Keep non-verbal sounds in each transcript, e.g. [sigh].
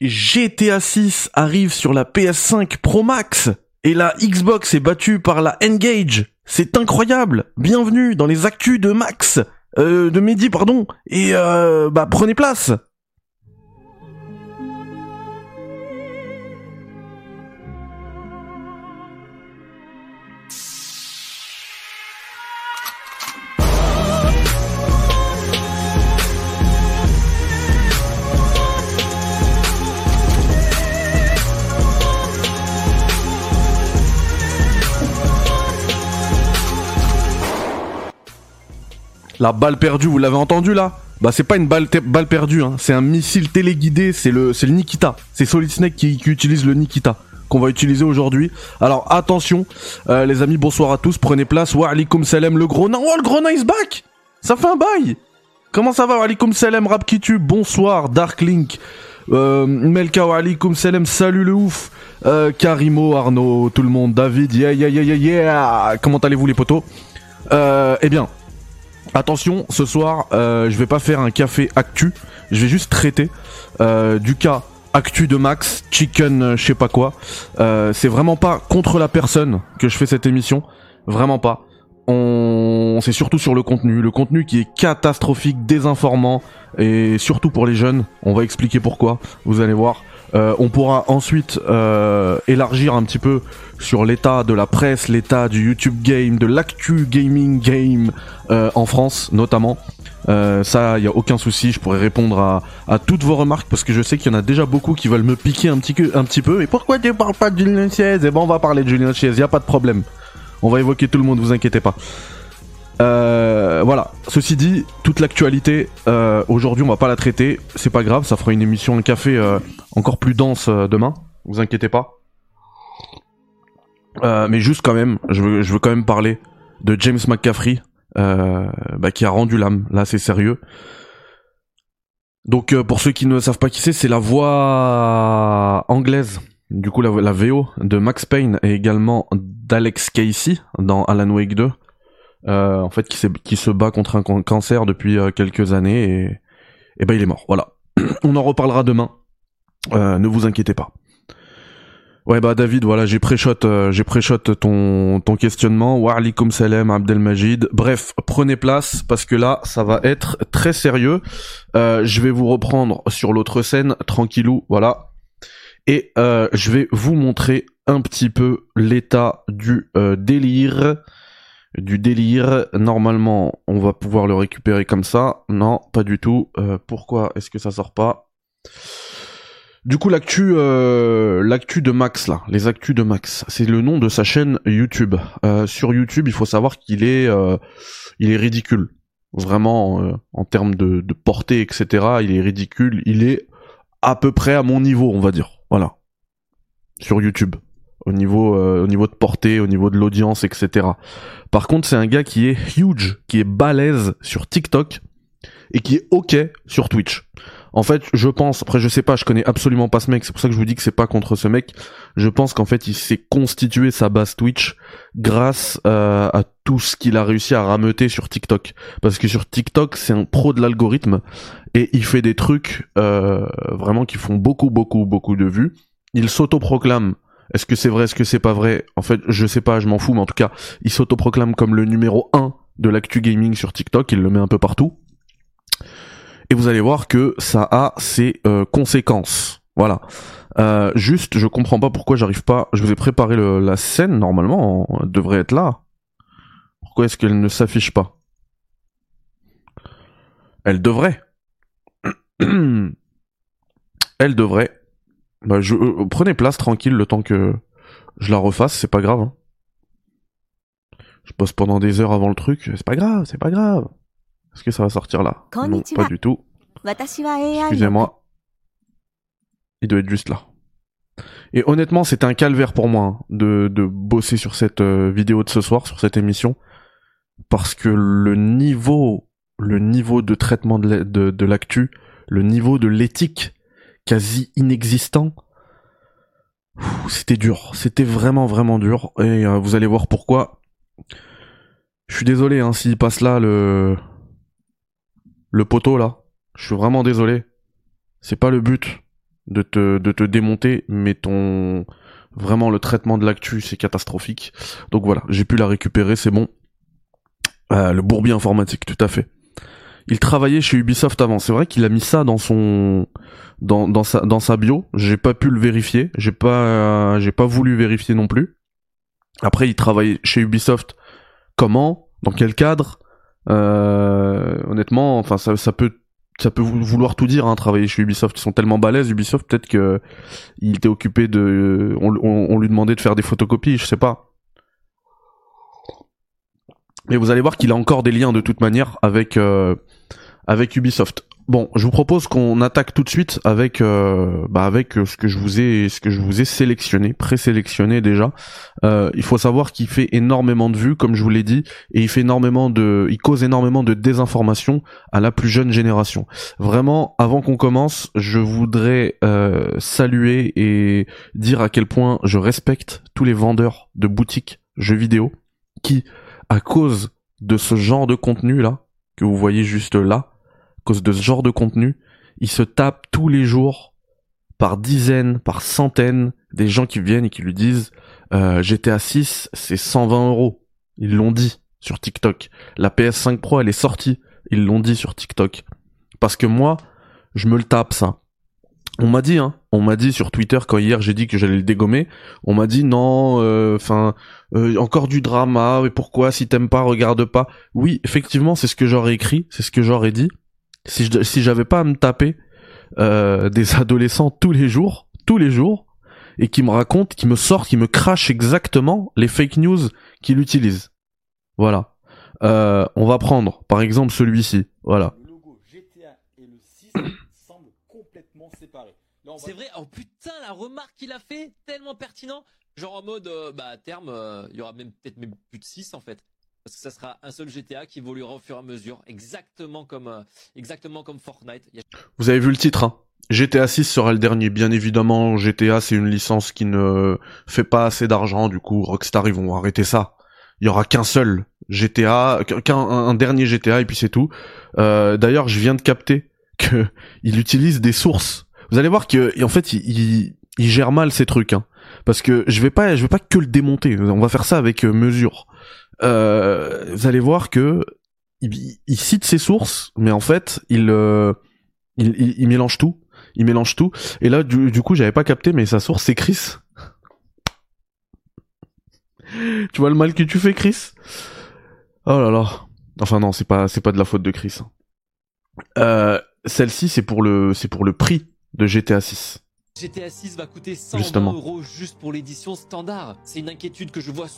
GTA 6 arrive sur la PS5 Pro Max et la Xbox est battue par la Engage. C'est incroyable. Bienvenue dans les actus de Max, euh, de Mehdi pardon. Et euh, bah prenez place. La balle perdue, vous l'avez entendu là Bah c'est pas une balle, balle perdue, hein. c'est un missile téléguidé, c'est le, le Nikita. C'est Solid Snake qui, qui utilise le Nikita qu'on va utiliser aujourd'hui. Alors attention, euh, les amis, bonsoir à tous, prenez place. Wa alaikum salam, le gros nain. Oh, le gros nain is back Ça fait un bail Comment ça va, wa alaikum salam, Rap Bonsoir, Dark Link. Euh, Melka wa salam, salut le ouf. Euh, Karimo, Arnaud, tout le monde, David, yeah, yeah, yeah, yeah, yeah. Comment allez-vous les potos euh, Eh bien, Attention, ce soir, euh, je vais pas faire un café actu, je vais juste traiter euh, du cas actu de Max, chicken, euh, je sais pas quoi. Euh, c'est vraiment pas contre la personne que je fais cette émission, vraiment pas. On, c'est surtout sur le contenu, le contenu qui est catastrophique, désinformant et surtout pour les jeunes. On va expliquer pourquoi. Vous allez voir. Euh, on pourra ensuite euh, élargir un petit peu sur l'état de la presse, l'état du YouTube game, de l'actu gaming game euh, en France notamment. ça, il y a aucun souci, je pourrais répondre à, toutes vos remarques parce que je sais qu'il y en a déjà beaucoup qui veulent me piquer un petit, un petit peu. Et pourquoi tu parles pas de Julien Chiez? Eh ben, on va parler de Julien Chiez, y a pas de problème. On va évoquer tout le monde, vous inquiétez pas. Euh, voilà. Ceci dit, toute l'actualité, euh, aujourd'hui, on va pas la traiter. C'est pas grave, ça fera une émission, un café euh, encore plus dense demain. Vous inquiétez pas. Mais juste quand même, je veux, je veux quand même parler de James McCaffrey, bah, qui a rendu l'âme. Là, c'est sérieux. Donc, pour ceux qui ne savent pas qui c'est, c'est la voix anglaise. Du coup, la, la VO de Max Payne et également d'Alex Casey dans Alan Wake 2 euh, en fait, qui, se bat contre un cancer depuis euh, quelques années et, et ben il est mort. Voilà. [clears throat] On en reparlera demain. Euh, ne vous inquiétez pas. Ouais bah David, voilà, j'ai pré-shot, euh, j'ai ton questionnement. Wa alaikum salam Abdelmajid. Bref, prenez place parce que là, ça va être très sérieux. Je vais vous reprendre sur l'autre scène, tranquillou, voilà. Et je vais vous montrer un petit peu l'état du délire du délire. Normalement, on va pouvoir le récupérer comme ça. Non, pas du tout. Euh, pourquoi est-ce que ça sort pas? Du coup, l'actu, euh, l'actu de Max là, les actus de Max, c'est le nom de sa chaîne YouTube. Euh, sur YouTube, il faut savoir qu'il est, il est ridicule. Vraiment, en termes de, de portée, etc. Il est ridicule. Il est à peu près à mon niveau, on va dire. Voilà. Sur YouTube au niveau euh, au niveau de portée, au niveau de l'audience, etc. Par contre, c'est un gars qui est huge, qui est balèze sur TikTok et qui est ok sur Twitch. En fait, je pense, après je sais pas, je connais absolument pas ce mec, c'est pour ça que je vous dis que c'est pas contre ce mec. Je pense qu'en fait, il s'est constitué sa base Twitch grâce euh, à tout ce qu'il a réussi à rameuter sur TikTok. Parce que sur TikTok, c'est un pro de l'algorithme et il fait des trucs euh, vraiment qui font beaucoup, beaucoup, beaucoup de vues. Il s'autoproclame est-ce que c'est vrai, est-ce que c'est pas vrai? En fait, je sais pas, je m'en fous, mais en tout cas, il s'autoproclame comme le numéro 1 de l'actu gaming sur TikTok, il le met un peu partout. Et vous allez voir que ça a ses euh, conséquences. Voilà. Euh, juste, je comprends pas pourquoi j'arrive pas. Je vous ai préparé la scène normalement, elle devrait être là. Pourquoi est-ce qu'elle ne s'affiche pas? Elle devrait. [clears throat] elle devrait. Bah, je, euh, prenez place tranquille le temps que je la refasse, c'est pas grave. Hein. Je pose pendant des heures avant le truc, c'est pas grave, c'est pas grave. Est-ce que ça va sortir là? Non, pas du tout. Excusez-moi. Il doit être juste là. Et honnêtement, c'était un calvaire pour moi hein, de, de bosser sur cette euh, vidéo de ce soir, sur cette émission, parce que le niveau, le niveau de traitement de l'actu, le niveau de l'éthique quasi inexistant. C'était dur, c'était vraiment vraiment dur et euh, vous allez voir pourquoi. Je suis désolé hein, s'il passe là le le poteau là. Je suis vraiment désolé. C'est pas le but. de te, de te démonter, mais ton vraiment le traitement de l'actu c'est catastrophique. Donc voilà, j'ai pu la récupérer, c'est bon. Euh, le bourbier informatique, tout à fait. Il travaillait chez Ubisoft avant. C'est vrai qu'il a mis ça dans son dans, sa dans sa bio. J'ai pas pu le vérifier. J'ai pas j'ai pas voulu vérifier non plus. Après, il travaillait chez Ubisoft. Comment? Dans quel cadre? Euh, Honnêtement, enfin ça, ça peut ça peut vouloir tout dire, hein, travailler chez Ubisoft. Ils sont tellement balèzes, Ubisoft, peut-être que il était occupé de, on, on, lui demandait de faire des photocopies, je sais pas. Mais vous allez voir qu'il a encore des liens de toute manière avec euh, avec Ubisoft. Bon, je vous propose qu'on attaque tout de suite avec euh, bah avec euh, ce que je vous ai ce que je vous ai sélectionné, présélectionné déjà. Euh, il faut savoir qu'il fait énormément de vues, comme je vous l'ai dit, et il fait énormément de, il cause énormément de désinformation à la plus jeune génération. Vraiment, avant qu'on commence, je voudrais euh, saluer et dire à quel point je respecte tous les vendeurs de boutiques jeux vidéo qui, à cause de ce genre de contenu là que vous voyez juste là cause de ce genre de contenu, il se tape tous les jours par dizaines, par centaines des gens qui viennent et qui lui disent euh, GTA 6 c'est 120 euros. Ils l'ont dit sur TikTok. La PS5 Pro elle est sortie. Ils l'ont dit sur TikTok. Parce que moi, je me le tape ça. On m'a dit, hein, on m'a dit sur Twitter quand hier j'ai dit que j'allais le dégommer, on m'a dit non, euh, enfin euh, encore du drama, et pourquoi si t'aimes pas regarde pas. Oui, effectivement c'est ce que j'aurais écrit, c'est ce que j'aurais dit, si je, si j'avais pas à me taper euh, des [laughs] adolescents tous les jours, tous les jours, et qui me racontent, qui me sortent, qui me crachent exactement les fake news qu'il utilise. Voilà. Euh, on va prendre, par exemple, celui-ci. Voilà. Le logo GTA et le 6 semblent complètement séparés. C'est vrai. Oh putain, la remarque qu'il a fait, tellement pertinent. Genre en mode, euh, bah à terme, euh, il y aura même peut-être même plus de 6 en fait parce que ça sera un seul GTA qui évoluera au fur et à mesure, exactement comme, euh, exactement comme Fortnite. Vous avez vu le titre, hein GTA 6 sera le dernier. Bien évidemment, GTA c'est une licence qui ne fait pas assez d'argent, du coup Rockstar ils vont arrêter ça. Il y aura qu'un seul GTA, qu'un un dernier GTA et puis c'est tout. Euh, D'ailleurs, je viens de capter que [laughs] il utilise des sources. Vous allez voir que en fait il, gère mal ces trucs, hein. parce que je vais pas je vais pas que le démonter. On va faire ça avec euh, mesure. Euh, vous allez voir que il, cite ses sources, mais en fait, euh, il, mélange tout. Il mélange tout. Et là, du, du coup, j'avais pas capté, mais sa source, c'est Chris. [laughs] tu vois le mal que tu fais, Chris? Oh là là. Enfin non, c'est pas, c'est pas de la faute de Chris. Euh, Celle-ci, c'est pour le, c'est pour le prix de GTA 6. GTA 6 va coûter 120 euros juste pour l'édition standard. C'est une inquiétude que je vois.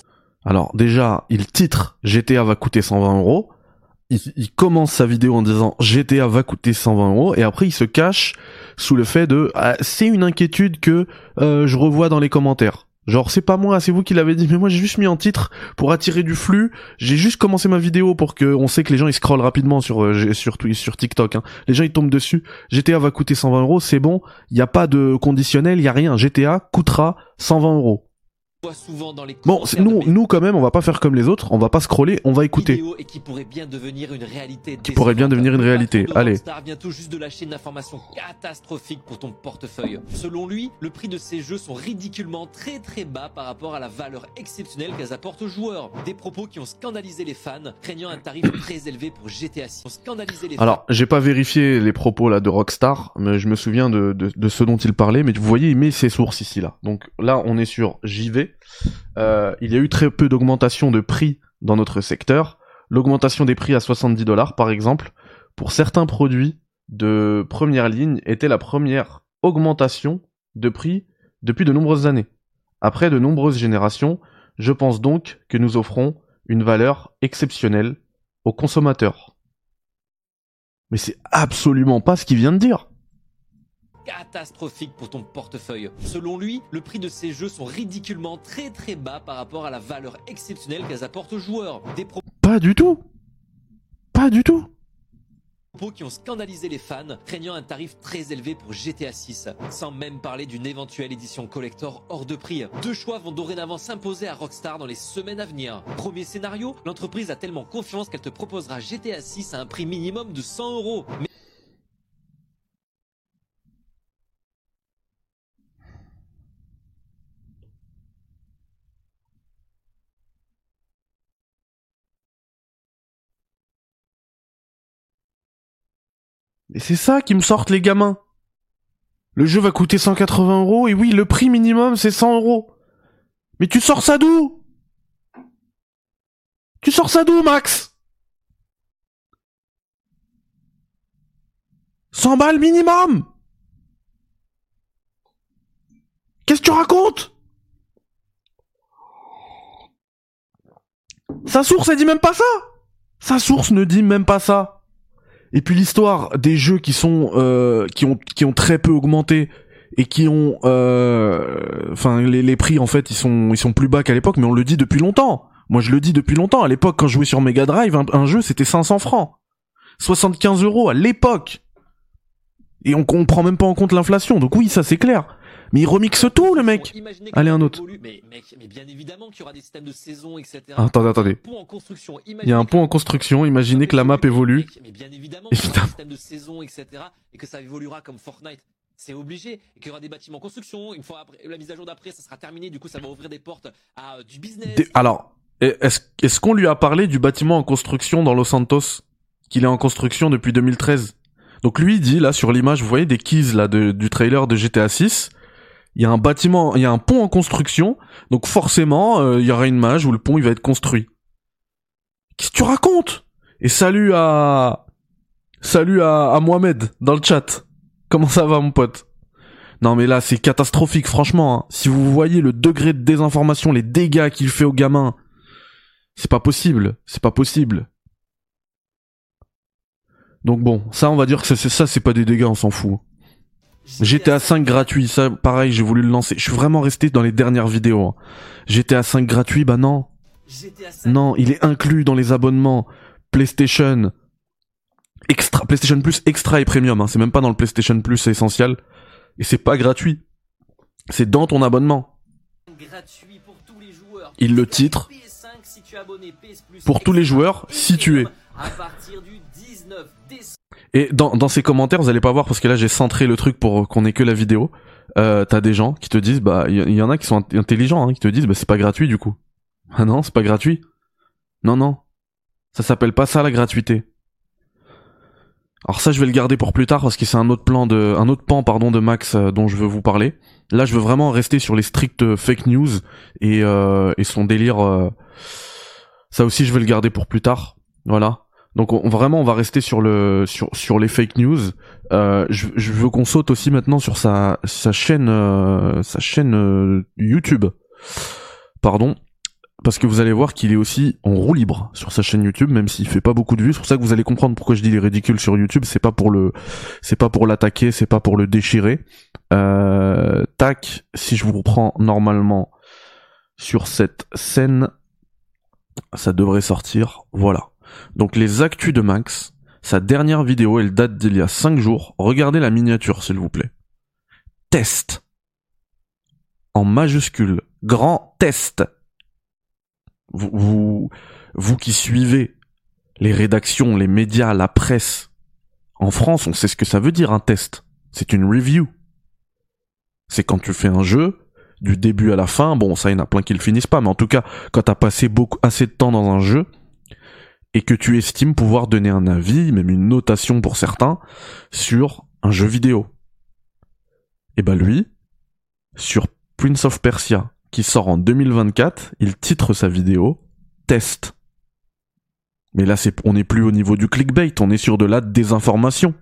Alors déjà, il titre GTA va coûter 120 euros. Il, commence sa vidéo en disant GTA va coûter 120 euros et après il se cache sous le fait de ah, c'est une inquiétude que euh, je revois dans les commentaires. Genre c'est pas moi, c'est vous qui l'avez dit, mais moi j'ai juste mis en titre pour attirer du flux. J'ai juste commencé ma vidéo pour que on sait que les gens ils scrollent rapidement sur euh, sur sur TikTok. Hein. Les gens ils tombent dessus. GTA va coûter 120 euros, c'est bon. Il y a pas de conditionnel, il y a rien. GTA coûtera 120 euros souvent dans les bon, nous, nous quand même, on va pas faire comme les autres, on va pas scroller, on va écouter. Et qui pourrait bien devenir une réalité. Qui pourrait bien devenir une réalité. Allez. vient tout juste de lâcher une information catastrophique pour ton portefeuille. Selon lui, le prix de ces jeux sont ridiculement très très bas par rapport à la valeur exceptionnelle qu'elles apportent aux joueurs. Des propos qui ont scandalisé les fans, craignant un tarif [coughs] très élevé pour GTA 6. Scandalisé les Alors, j'ai pas vérifié les propos là de Rockstar, mais je me souviens de, de, de ce dont il parlait. Mais vous voyez, il met ses sources ici là. Donc là, on est sur JV euh, il y a eu très peu d'augmentation de prix dans notre secteur. L'augmentation des prix à 70 dollars, par exemple, pour certains produits de première ligne, était la première augmentation de prix depuis de nombreuses années. Après de nombreuses générations, je pense donc que nous offrons une valeur exceptionnelle aux consommateurs. Mais c'est absolument pas ce qu'il vient de dire catastrophique pour ton portefeuille. Selon lui, le prix de ces jeux sont ridiculement très très bas par rapport à la valeur exceptionnelle qu'elles apportent aux joueurs. Des Pas du tout Pas du tout propos qui ont scandalisé les fans, craignant un tarif très élevé pour GTA 6, sans même parler d'une éventuelle édition collector hors de prix. Deux choix vont dorénavant s'imposer à Rockstar dans les semaines à venir. Premier scénario, l'entreprise a tellement confiance qu'elle te proposera GTA 6 à un prix minimum de 100 euros. Et c'est ça qui me sortent les gamins. Le jeu va coûter 180 euros et oui, le prix minimum c'est 100 euros. Mais tu sors ça d'où? Tu sors ça d'où, Max? 100 balles minimum! Qu'est-ce que tu racontes? Sa source, elle dit même pas ça! Sa source ne dit même pas ça Et puis l'histoire des jeux qui sont... Euh, qui, ont, qui ont très peu augmenté et qui ont... euh, Enfin, les, les prix, en fait, ils sont, ils sont plus bas qu'à l'époque, mais on le dit depuis longtemps Moi, je le dis depuis longtemps. À l'époque, quand je jouais sur Mega Drive, un, un jeu, c'était 500 francs. 75 euros à l'époque et on, on prend même pas en compte l'inflation. Donc oui, ça c'est clair. Mais il remixe tout, le mec. Allez, un autre. Mais, mec, mais bien évidemment qu'il y aura des systèmes de saison, etc. Ah, Attendez, attendez. Il y a un pont en construction. Imaginez que la map évolue. Mec, Mais bien évidemment, qu'il y aura des systèmes de saison, etc. Et que ça évoluera comme Fortnite. C'est obligé. Et qu'il y aura des bâtiments en construction. Une fois après, la mise à jour d'après, ça sera terminé. Du coup, ça va ouvrir des portes à euh, du business. Des- Alors, est-ce est-ce qu'on lui a parlé du bâtiment en construction dans Los Santos Qu'il est en construction depuis 2013. Donc lui il dit là sur l'image, vous voyez des keys là de- du trailer de GTA 6. Il y a un bâtiment, il y a un pont en construction. Donc forcément, euh, il y aura une mage où le pont il va être construit. Qu'est-ce que tu racontes? Et salut à salut à, Mohamed dans le chat. Comment ça va mon pote? Non mais là c'est catastrophique franchement. hein. Si vous voyez le degré de désinformation, les dégâts qu'il fait aux gamins, c'est pas possible. C'est pas possible. Donc bon, ça on va dire que ça, c'est pas des dégâts, on s'en fout. GTA 5 gratuit, ça pareil, j'ai voulu le lancer. Je suis vraiment resté dans les dernières vidéos. hein. GTA 5 gratuit, bah non. GTA 5. Non, il est inclus dans les abonnements PlayStation Extra, PlayStation Plus Extra et Premium. Hein. C'est même pas dans le PlayStation Plus essentiel. Et c'est pas gratuit. C'est dans ton abonnement. gratuit pour tous les joueurs. Il le titre. PS5 si tu es abonné PS Plus Pour tous les joueurs, si tu es. À partir du 19 décembre. Et dans, dans ces commentaires, vous allez pas voir parce que là j'ai centré le truc pour qu'on ait que la vidéo. Euh, T'as des gens qui te disent, bah, il y, en a qui sont int- intelligents, hein, qui te disent, bah, c'est pas gratuit du coup. Ah non, c'est pas gratuit. Non, non. Ça s'appelle pas ça la gratuité. Alors ça, je vais le garder pour plus tard parce que c'est un autre plan de, un autre pan, pardon, de Max euh, dont je veux vous parler. Là, je veux vraiment rester sur les strictes euh, fake news et, euh, et son délire. euh, Ça aussi, je vais le garder pour plus tard. Voilà. Donc on, vraiment on va rester sur le sur sur les fake news. Euh, je, veux qu'on saute aussi maintenant sur sa sa chaîne euh, sa chaîne euh, YouTube. Pardon. Parce que vous allez voir qu'il est aussi en roue libre sur sa chaîne YouTube, même s'il fait pas beaucoup de vues. C'est pour ça que vous allez comprendre pourquoi je dis il est ridicule sur YouTube. C'est pas pour le, c'est pas pour l'attaquer, c'est pas pour le déchirer. Tac, si je vous reprends normalement sur cette scène, ça devrait sortir. Voilà. Donc les actus de Max, sa dernière vidéo, elle date d'il y a 5 jours. Regardez la miniature, s'il vous plaît. Test. En majuscule. Grand test. Vous, vous, vous qui suivez les rédactions, les médias, la presse. En France, on sait ce que ça veut dire un test. C'est une review. C'est quand tu fais un jeu, du début à la fin, bon ça il y en a plein qui le finissent pas, mais en tout cas quand t'as passé beaucoup assez de temps dans un jeu, et que tu estimes pouvoir donner un avis, même une notation pour certains, sur un jeu vidéo. Et bah lui, sur Prince of Persia, qui sort en 2024, il titre sa vidéo Test. Mais là, on n'est plus au niveau du clickbait, on est sur de la désinformation.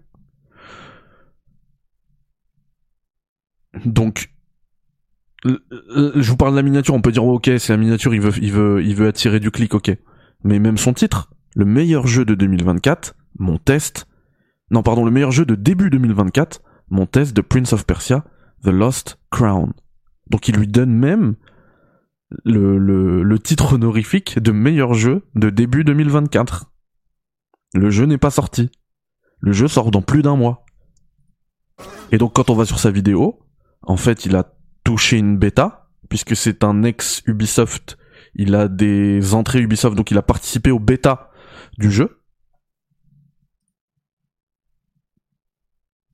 Donc, je vous parle de la miniature, on peut dire ok, c'est la miniature, il veut, il veut, il veut attirer du clic, ok. Mais même son titre, le meilleur jeu de 2024, mon test, non pardon, le meilleur jeu de début 2024, mon test de Prince of Persia, The Lost Crown. Donc il lui donne même le, titre honorifique de meilleur jeu de début 2024. Le jeu n'est pas sorti. Le jeu sort dans plus d'un mois. Et donc quand on va sur sa vidéo, en fait il a touché une bêta, puisque c'est un ex Ubisoft, il a des entrées Ubisoft, donc il a participé au bêta du jeu.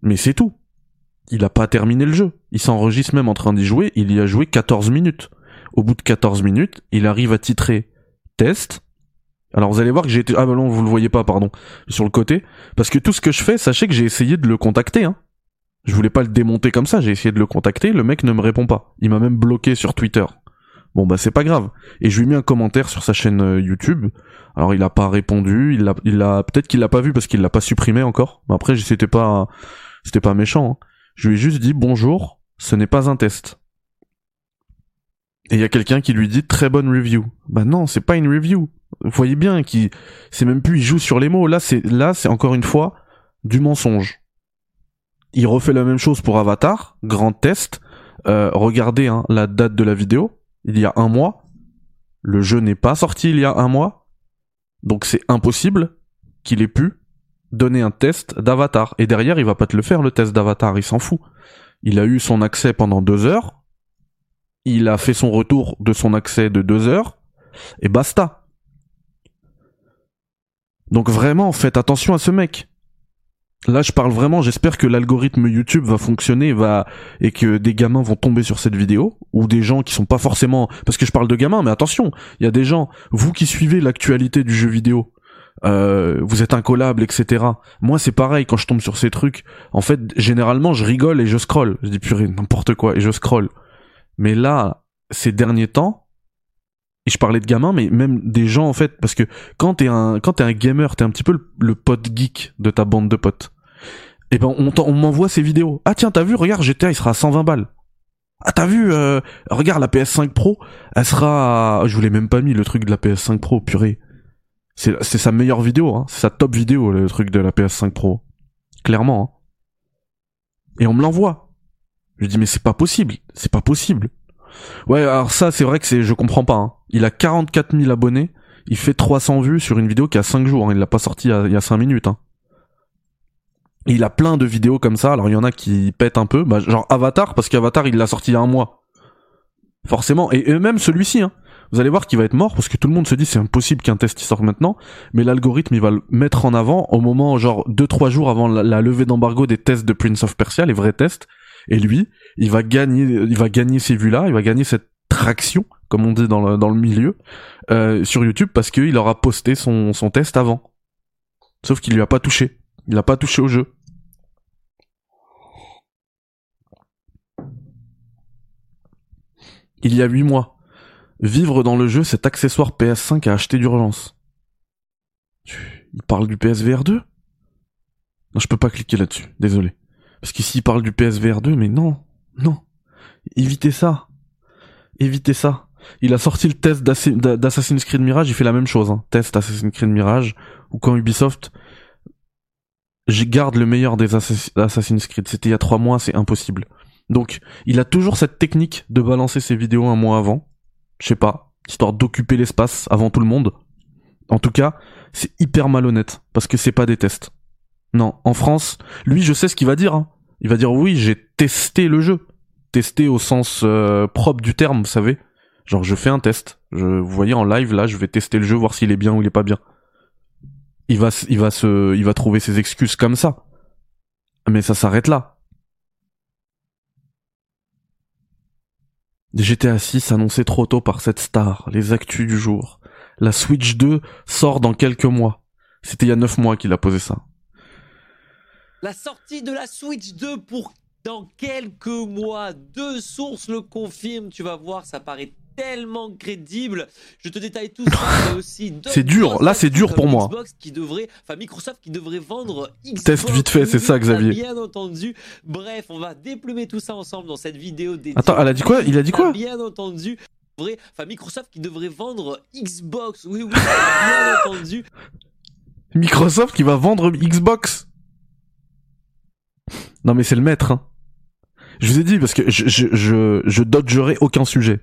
Mais c'est tout. Il a pas terminé le jeu. Il s'enregistre même en train d'y jouer, il y a joué 14 minutes. Au bout de 14 minutes, il arrive à titrer test, Alors vous allez voir que j'ai été... Ah bah non, vous le voyez pas, pardon. Sur le côté. Parce que tout ce que je fais, sachez que j'ai essayé de le contacter. Hein. Je voulais pas le démonter comme ça, j'ai essayé de le contacter, le mec ne me répond pas. Il m'a même bloqué sur Twitter. Bon bah c'est pas grave. Et je lui ai mis un commentaire sur sa chaîne euh, YouTube. Alors il a pas répondu, il a, il peut-être qu'il l'a pas vu parce qu'il l'a pas supprimé encore. Mais après c'était pas, c'était pas méchant. Hein. Je lui ai juste dit bonjour, ce n'est pas un test. Et il y a quelqu'un qui lui dit très bonne review. Bah non, c'est pas une review. Vous voyez bien qu'il, c'est même plus il joue sur les mots. Là c'est, là c'est encore une fois du mensonge. Il refait la même chose pour Avatar, grand test. Euh, regardez hein, la date de la vidéo, il y a un mois. Le jeu n'est pas sorti il y a un mois. Donc c'est impossible qu'il ait pu donner un test d'Avatar. Et derrière, il va pas te le faire, le test d'Avatar, il s'en fout. Il a eu son accès pendant deux heures. Il a fait son retour de son accès de deux heures. Et basta. Donc vraiment, faites attention à ce mec. Là, je parle vraiment, j'espère que l'algorithme YouTube va fonctionner va et que des gamins vont tomber sur cette vidéo ou des gens qui sont pas forcément parce que je parle de gamins mais attention, il y a des gens vous qui suivez l'actualité du jeu vidéo euh, vous êtes incollable, etc. Moi, c'est pareil quand je tombe sur ces trucs. En fait, généralement, je rigole et je scroll. Je dis purée, n'importe quoi et je scroll. Mais là, ces derniers temps, et je parlais de gamins, mais même des gens en fait, parce que quand t'es un quand t'es un gamer, t'es un petit peu le, le pote geek de ta bande de potes et eh ben on, on m'envoie ces vidéos. Ah tiens, t'as vu, regarde, GTA il sera à 120 balles. Ah t'as vu, euh, regarde la PS5 Pro, elle sera, je vous l'ai même pas mis le truc de la PS5 Pro, purée. C'est c'est sa meilleure vidéo, hein. c'est sa top vidéo le truc de la PS5 Pro, clairement. Hein. Et on me l'envoie. Je dis mais c'est pas possible, c'est pas possible. Ouais, alors ça c'est vrai que c'est, je comprends pas. Hein. Il a 44 000 abonnés, il fait 300 vues sur une vidéo qui a 5 jours. Hein. Il l'a pas sorti il y a 5 minutes. Hein il a plein de vidéos comme ça. Alors il y en a qui pètent un peu, bah, genre Avatar, parce qu'Avatar il l'a sorti il y a un mois. Forcément. Et, même celui-ci, hein. Vous allez voir qu'il va être mort parce que tout le monde se dit c'est impossible qu'un test il sorte maintenant, mais l'algorithme il va le mettre en avant au moment genre 2-3 jours avant la, levée d'embargo des tests de Prince of Persia, les vrais tests. Et lui, il va gagner, il va gagner ces vues-là, il va gagner cette traction, comme on dit dans le, milieu, euh, sur YouTube parce qu'il aura posté son, son test avant. Sauf qu'il lui a pas touché. Il n'a pas touché au jeu. Il y a 8 mois. Vivre dans le jeu, cet accessoire PS5 à acheter d'urgence. Il parle du PSVR 2 Non, je peux pas cliquer là-dessus, désolé. Parce qu'ici il parle du PSVR 2, mais non, non. Évitez ça. Évitez ça. Il a sorti le test d'Assassin's Creed Mirage, il fait la même chose. Hein. Test Assassin's Creed Mirage, ou quand Ubisoft je garde le meilleur des Assassin's Creed. C'était il y a trois mois, c'est impossible. Donc, il a toujours cette technique de balancer ses vidéos un mois avant. Je sais pas, histoire d'occuper l'espace avant tout le monde. En tout cas, c'est hyper malhonnête parce que c'est pas des tests. Non, en France, lui, je sais ce qu'il va dire. Hein. Il va dire oui, j'ai testé le jeu, testé au sens euh, propre du terme, vous savez. Genre, je fais un test. Je, vous voyez en live là, je vais tester le jeu, voir s'il est bien ou il est pas bien il va, il va se, il va trouver ses excuses comme ça. Mais ça s'arrête là. GTA 6 annoncé trop tôt par cette star, les actus du jour. La Switch 2 sort dans quelques mois. C'était il y a 9 mois qu'il a posé ça. La sortie de la Switch 2 pour dans quelques mois. Deux sources le confirment, tu vas voir, ça paraît tellement crédible. Je te détaille tout ça, [laughs] aussi. C'est dur, là c'est dur pour moi. Qui devrait, enfin Microsoft qui devrait vendre Xbox. Test vite fait, c'est ça Xavier. Bien entendu. Bref, on va déplumer tout ça ensemble dans cette vidéo dédiée. Attends, elle a dit quoi? Il a dit quoi? Bien entendu. Enfin Microsoft qui devrait vendre Xbox. Oui, oui, bien [laughs] entendu. Microsoft qui va vendre Xbox. Non mais c'est le maître. Hein. Je vous ai dit parce que je dodgerai aucun sujet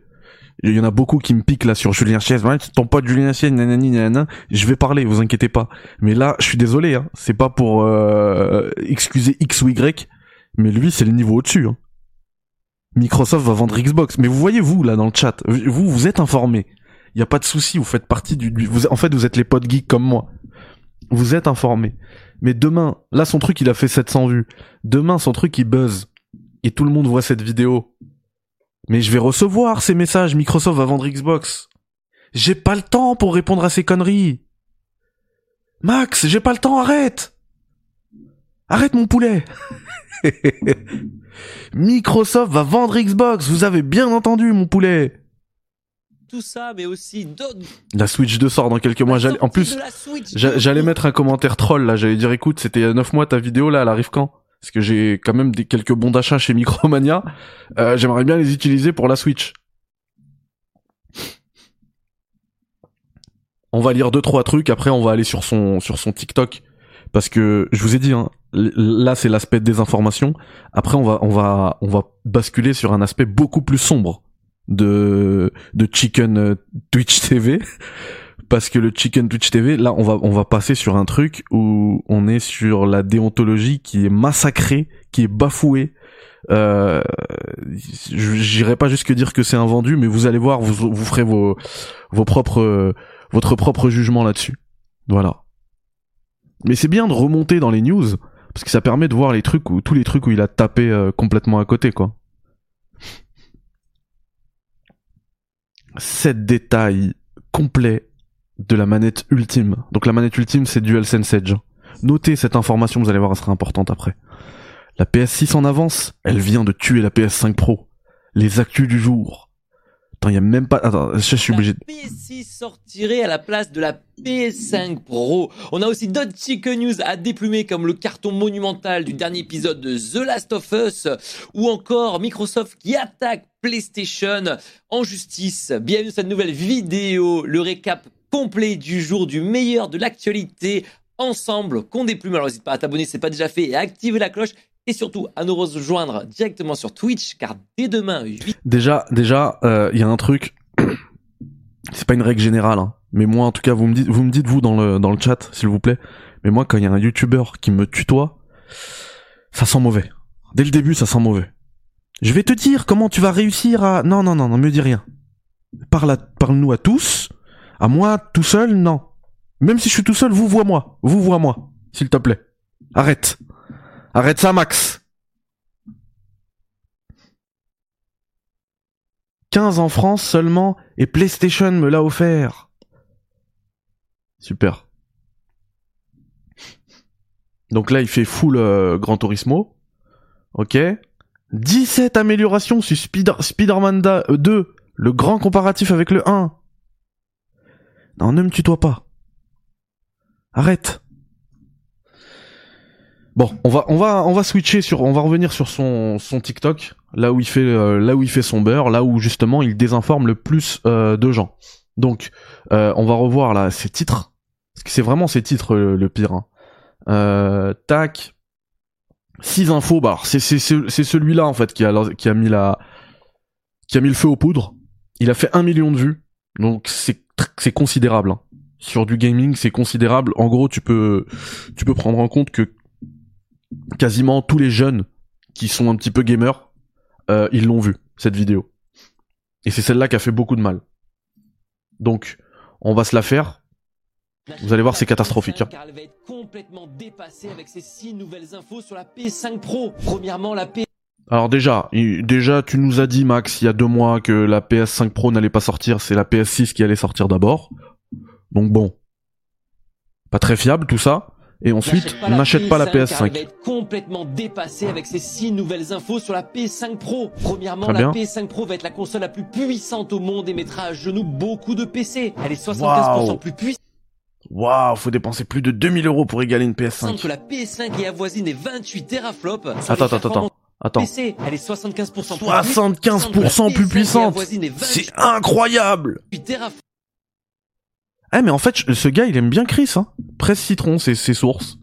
il y en a beaucoup qui me piquent là sur Julien Chies. Ton pote Julien Chies, nanani, nanana. Je vais parler, vous inquiétez pas. Mais là, je suis désolé, hein. C'est pas pour euh, excuser X ou Y, mais lui, c'est le niveau au-dessus. Hein. Microsoft va vendre Xbox. Mais vous voyez vous là dans le chat, vous vous êtes informés. Il y a pas de souci, vous faites partie du. Vous, en fait, vous êtes les potes geeks comme moi. Vous êtes informés. Mais demain, là, son truc, il a fait 700 vues. Demain, son truc, il buzz. Et tout le monde voit cette vidéo mais je vais recevoir ces messages, Microsoft va vendre Xbox. J'ai pas le temps pour répondre à ces conneries. Max, j'ai pas le temps, arrête Arrête mon poulet [laughs] Microsoft va vendre Xbox, vous avez bien entendu mon poulet tout ça, mais aussi d'autres. La Switch 2 sort dans quelques mois. J'allais, en plus, j'allais mettre un commentaire troll là. J'allais dire, écoute, c'était il y a 9 mois ta vidéo là, elle arrive quand? Parce que j'ai quand même des quelques bons d'achat chez Micromania. Euh, j'aimerais bien les utiliser pour la Switch. On va lire deux trois trucs. Après, on va aller sur son sur son TikTok parce que je vous ai dit, hein, là c'est l'aspect des informations. Après, on va on va on va basculer sur un aspect beaucoup plus sombre de de Chicken euh, Twitch TV [laughs] parce que le Chicken Twitch TV là on va on va passer sur un truc où on est sur la déontologie qui est massacrée, qui est bafouée. Euh, j'irai pas jusque dire que c'est un vendu mais vous allez voir vous vous ferez vos vos propres votre propre jugement là-dessus. Voilà. Mais c'est bien de remonter dans les news parce que ça permet de voir les trucs où tous les trucs où il a tapé euh, complètement à côté quoi. 7 détails complets de la manette ultime. Donc la manette ultime, c'est DualSense Edge. Notez cette information, vous allez voir, elle sera importante après. La PS6 en avance, elle vient de tuer la PS5 Pro. Les actus du jour. Attends, il y a même pas. Attends, je suis obligé. La PS6 sortirait à la place de la PS5 Pro. On a aussi d'autres chicken news à déplumer comme le carton monumental du dernier épisode de The Last of Us ou encore Microsoft qui attaque PlayStation en justice. Bienvenue dans cette nouvelle vidéo, le récap complet du jour du meilleur de l'actualité ensemble qu'on déplume. Alors n'hésite pas à t'abonner si c'est pas déjà fait et à activer la cloche et surtout à nous rejoindre directement sur Twitch car dès demain 8... déjà déjà il euh, y a un truc [coughs] c'est pas une règle générale hein. mais moi en tout cas vous me dites vous me dites vous dans le dans le chat s'il vous plaît mais moi quand il y a un youtubeur qui me tutoie ça sent mauvais dès le début ça sent mauvais je vais te dire comment tu vas réussir à non non non non me dis rien parle parle-nous à tous à moi tout seul non même si je suis tout seul vous vois moi vous vois moi s'il te plaît arrête Arrête ça, Max. 15 en France seulement et PlayStation me l'a offert. Super. Donc là, il fait full euh, Gran Turismo. Ok. 17 améliorations sur Spider Spider-Man 2, euh, le grand comparatif avec le 1. Non, ne me tutoie pas. Arrête. Bon, on va on va on va switcher sur on va revenir sur son son TikTok là où il fait euh, là où il fait son beurre, là où justement il désinforme le plus euh, de gens. Donc on va revoir là ses titres parce que c'est vraiment ses titres le, pire. Hein. tac. Six infos, bah c'est celui-là en fait qui a qui a mis la qui a mis le feu aux poudres. Il a fait un million de vues, donc c'est c'est considérable. Hein. Sur du gaming, c'est considérable. En gros, tu peux tu peux prendre en compte que quasiment tous les jeunes qui sont un petit peu gamers, euh, ils l'ont vu, cette vidéo. Et c'est celle-là qui a fait beaucoup de mal. Donc, on va se la faire. Vous allez voir, c'est catastrophique. Car elle va être complètement dépassée avec ces six nouvelles infos sur la PS5 Pro. Premièrement, la P... Alors déjà, déjà, tu nous as dit, Max, il y a deux mois que la PS5 Pro n'allait pas sortir, c'est la PS6 qui allait sortir d'abord. Donc bon, pas très fiable tout ça. Et ensuite, on n'achète pas la PS5. Elle va être complètement dépassée avec ces six nouvelles infos sur la PS5 Pro. Premièrement, la PS5 Pro va être la console la plus puissante au monde et mettra à genoux beaucoup de PC. Elle est 75% plus puissante. Waouh, faut dépenser plus de 2000 euros pour égaler une PS5. que la PS5 est avoisine des 28 teraflops. Attends, attends, attends. Attends. PC, elle est 75% plus 75% plus puissante. C'est incroyable. 8 teraflops. Eh mais en fait, ce gars, il aime bien Chris, hein. Presse Citron, c'est ses sources.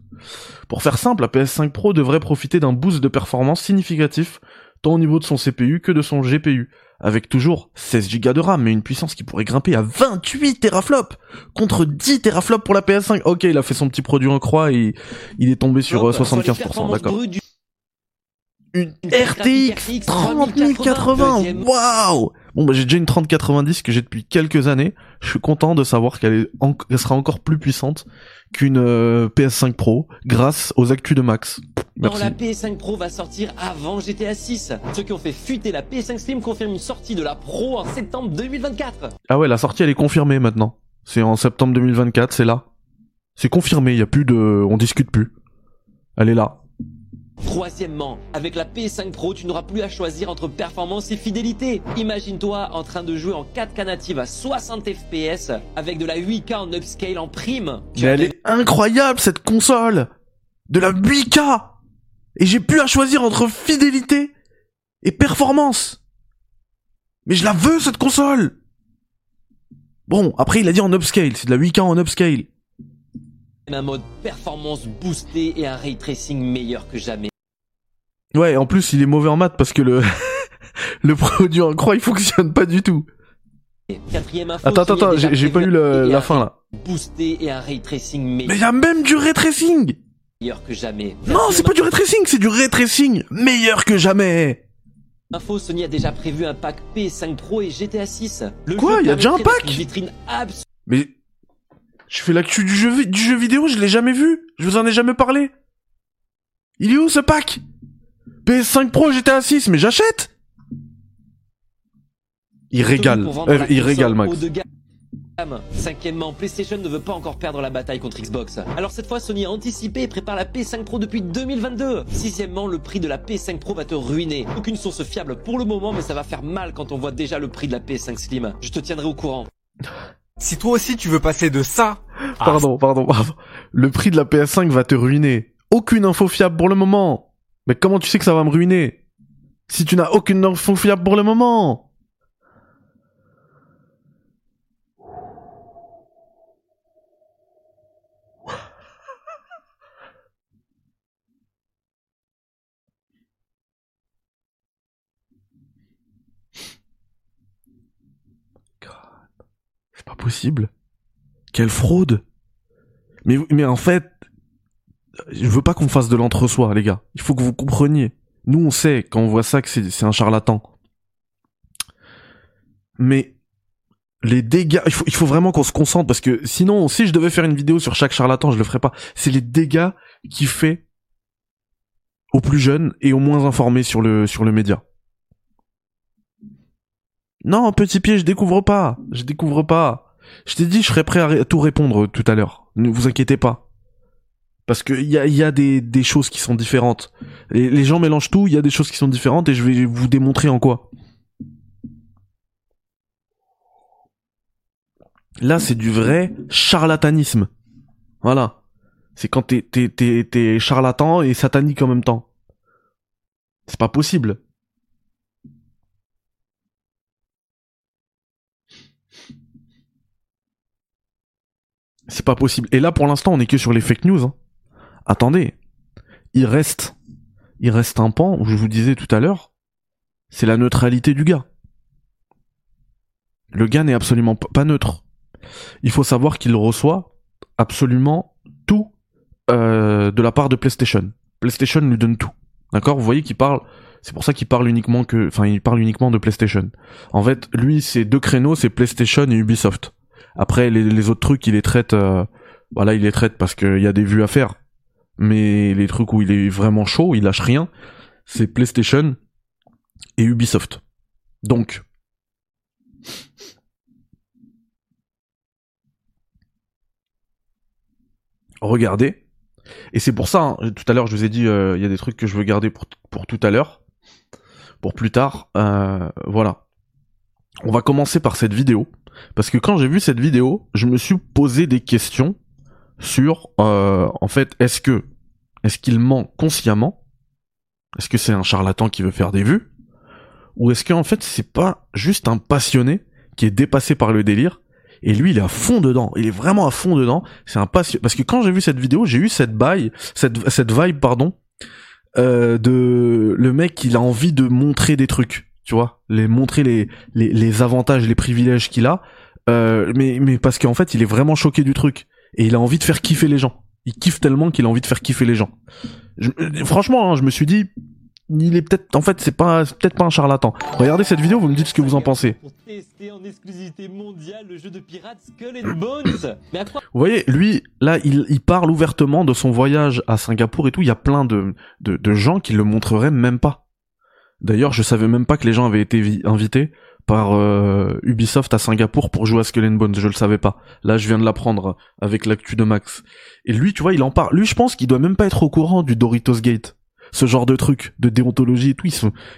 Pour faire simple, la PS5 Pro devrait profiter d'un boost de performance significatif, tant au niveau de son CPU que de son GPU, avec toujours 16 Go de RAM, mais une puissance qui pourrait grimper à 28 teraflops, contre 10 teraflops pour la PS5. Ok, il a fait son petit produit en croix et il est tombé sur 75%, d'accord. Une RTX 3080, waouh Bon bah j'ai déjà une 3090 que j'ai depuis quelques années. Je suis content de savoir qu'elle sera encore plus puissante qu'une euh, PS5 Pro grâce aux actus de Max. Merci. la PS5 Pro va sortir avant GTA 6. Ceux qui ont fait fuiter la PS5 Slim confirment une sortie de la Pro en septembre 2024. Ah ouais, la sortie elle est confirmée maintenant. C'est en septembre 2024, c'est là. C'est confirmé, il y a plus de on discute plus. Elle est là. Troisièmement, avec la PS5 Pro, tu n'auras plus à choisir entre performance et fidélité. Imagine-toi en train de jouer en 4K native à 60 FPS avec de la 8K en upscale en prime. Mais elle est incroyable cette console De la 8K Et j'ai plus à choisir entre fidélité et performance Mais je la veux cette console Bon, après il a dit en upscale, c'est de la 8K en upscale. Un mode performance boostée et un ray tracing meilleur que jamais. Ouais, en plus il est mauvais en maths parce que le [laughs] le produit en croix il fonctionne pas du tout. Quatrième info, Attends, attends, attends, j'ai pas eu la fin là. Boosté et un ray tracing Mais meilleur il y a même du ray tracing que jamais. Non, c'est pas du ray tracing, c'est du ray tracing meilleur que jamais Info, Sony a déjà prévu un pack PS5 Pro et GTA 6. Le Quoi, jeu y a déjà un pack? vitrine absolue Mais je fais l'actu du jeu, du jeu vidéo, je l'ai jamais vu. Je vous en ai jamais parlé. Il est où ce pack? PS5 Pro GTA 6, mais j'achète Il régale, Euh, il régale Max. Cinquièmement, PlayStation ne veut pas encore perdre la bataille contre Xbox. Alors cette fois, Sony a anticipé et prépare la PS5 Pro depuis 2022. Sixièmement, le prix de la PS5 Pro va te ruiner. Aucune source fiable pour le moment, mais ça va faire mal quand on voit déjà le prix de la PS5 Slim. Je te tiendrai au courant. Si toi aussi tu veux passer de ça Pardon, pardon, pardon. Le prix de la PS5 va te ruiner. Aucune info fiable pour le moment. Mais comment tu sais que ça va me ruiner? Si tu n'as aucune info fiable pour le moment possible. Quelle fraude mais, en fait, je veux pas qu'on fasse de l'entre-soi, les gars. Il faut que vous compreniez. Nous, on sait, quand on voit ça, que c'est un charlatan. Mais les dégâts, il faut, il faut vraiment qu'on se concentre parce que sinon, si je devais faire une vidéo sur chaque charlatan, je le ferais pas. C'est les dégâts qu'il fait aux plus jeunes et aux moins informés sur le, sur le média. Non, petit pied, je découvre pas. Je découvre pas. Je t'ai dit, je serais prêt à tout répondre tout à l'heure. Ne vous inquiétez pas. Parce que il y a, y a des, choses qui sont différentes. Et les gens mélangent tout, il y a des choses qui sont différentes et je vais vous démontrer en quoi. Là, c'est du vrai charlatanisme. Voilà. C'est quand t'es charlatan et satanique en même temps. C'est pas possible. C'est pas possible. Et là, pour l'instant, on est que sur les fake news. hein. Attendez. Il reste, il reste un pan où je vous disais tout à l'heure, c'est la neutralité du gars. Le gars n'est absolument pas neutre. Il faut savoir qu'il reçoit absolument tout euh, de la part de PlayStation. PlayStation lui donne tout. D'accord? Vous voyez qu'il parle. C'est pour ça qu'il parle uniquement que, enfin, il parle uniquement de PlayStation. En fait, lui, c'est deux créneaux, c'est PlayStation et Ubisoft. Après, les, autres trucs, il les traite. euh, voilà, il les traite parce qu'il y a des vues à faire. Mais les trucs où il est vraiment chaud, il lâche rien, c'est PlayStation et Ubisoft. Donc, regardez. Et c'est pour ça, hein, tout à l'heure, je vous ai dit, euh, il y a des trucs que je veux garder pour, pour tout à l'heure, pour plus tard. Euh, voilà. On va commencer par cette vidéo. Parce que quand j'ai vu cette vidéo, je me suis posé des questions sur, euh, en fait, est-ce que, est-ce qu'il ment consciemment? Est-ce que c'est un charlatan qui veut faire des vues? Ou est-ce qu'en fait, c'est pas juste un passionné qui est dépassé par le délire et lui, il est à fond dedans. Il est vraiment à fond dedans. C'est un passionné. Parce que quand j'ai vu cette vidéo, j'ai eu cette bail, cette, cette vibe, pardon, euh, de le mec, il a envie de montrer des trucs. Tu vois, les montrer les, les, les avantages, les privilèges qu'il a. Euh, mais, mais parce qu'en fait, il est vraiment choqué du truc. Et il a envie de faire kiffer les gens. Il kiffe tellement qu'il a envie de faire kiffer les gens. Je- euh, franchement, hein, je me suis dit, il est peut-être, en fait, c'est pas, peut-être pas un charlatan. Regardez cette vidéo, vous me dites ce que vous en pensez. Pour tester en exclusivité mondiale le jeu de pirates Skull and Bones. Mais à quoi Vous voyez, lui, là, il, il parle ouvertement de son voyage à Singapour et tout. Il y a plein de, de, de gens qui le montreraient même pas. D'ailleurs, je savais même pas que les gens avaient été vi- invités par euh, Ubisoft à Singapour pour jouer à Skull and Bones. Je le savais pas. Là, je viens de l'apprendre avec l'actu de Max. Et lui, tu vois, il en parle. Lui, je pense qu'il doit même pas être au courant du Doritos Gate. Ce genre de truc, de déontologie et tout,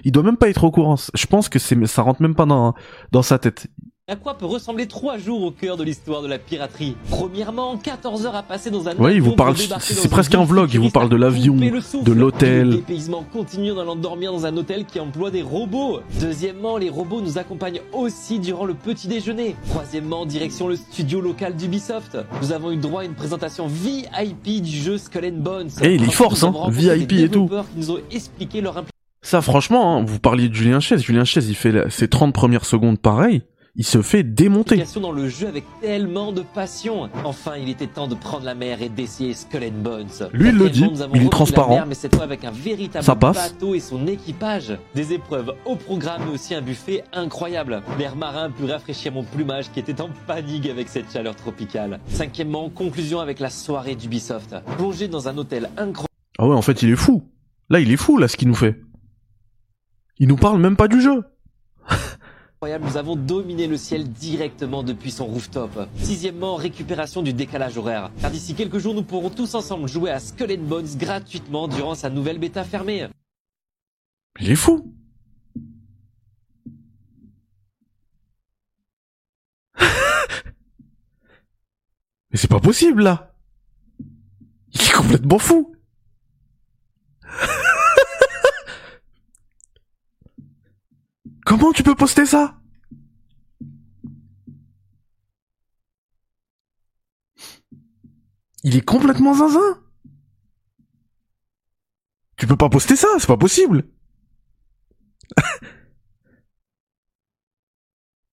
il doit même pas être au courant. Je pense que c'est, ça rentre même pas dans, dans sa tête. À quoi peut ressembler trois jours au cœur de l'histoire de la piraterie? Premièrement, 14 heures à passer dans un Ouais, il vous parle, c'est presque un vlog, il vous parle de l'avion, de l'hôtel. Dépaysement continu en allant dormir dans un hôtel qui emploie des robots. Deuxièmement, les robots nous accompagnent aussi durant le petit déjeuner. Troisièmement, direction le studio local d'Ubisoft. Nous avons eu droit à une présentation VIP du jeu Skull and Bones. Eh, il est force, hein, VIP et tout. développeurs Qui nous ont expliqué leur Ça, franchement, hein, vous parliez de Julien Chaise. Julien Chaise, il fait ses 30 premières secondes pareil. Il se fait démonter. dans le jeu avec tellement de passion. Enfin, il était temps de prendre la mer et d'essayer Skull and Bones. Lui, il le dit, il est transparent. mer, mais cette fois avec un véritable Ça passe. bateau et son équipage. Des épreuves au programme, mais aussi un buffet incroyable. L'air marin put rafraîchir mon plumage qui était en panique avec cette chaleur tropicale. Cinquièmement, conclusion avec la soirée d'Ubisoft. Plongé dans un hôtel incroyable. Ah ouais, en fait, il est fou. Là, il est fou, là, ce qu'il nous fait. Il nous parle même pas du jeu. Nous avons dominé le ciel directement depuis son rooftop. Sixièmement, récupération du décalage horaire. Car d'ici quelques jours, nous pourrons tous ensemble jouer à Skull and Bones gratuitement durant sa nouvelle bêta fermée. Il est fou. [laughs] Mais c'est pas possible, là. Il est complètement fou. [laughs] Comment tu peux poster ça? Il est complètement zinzin. Tu peux pas poster ça, c'est pas possible. [laughs]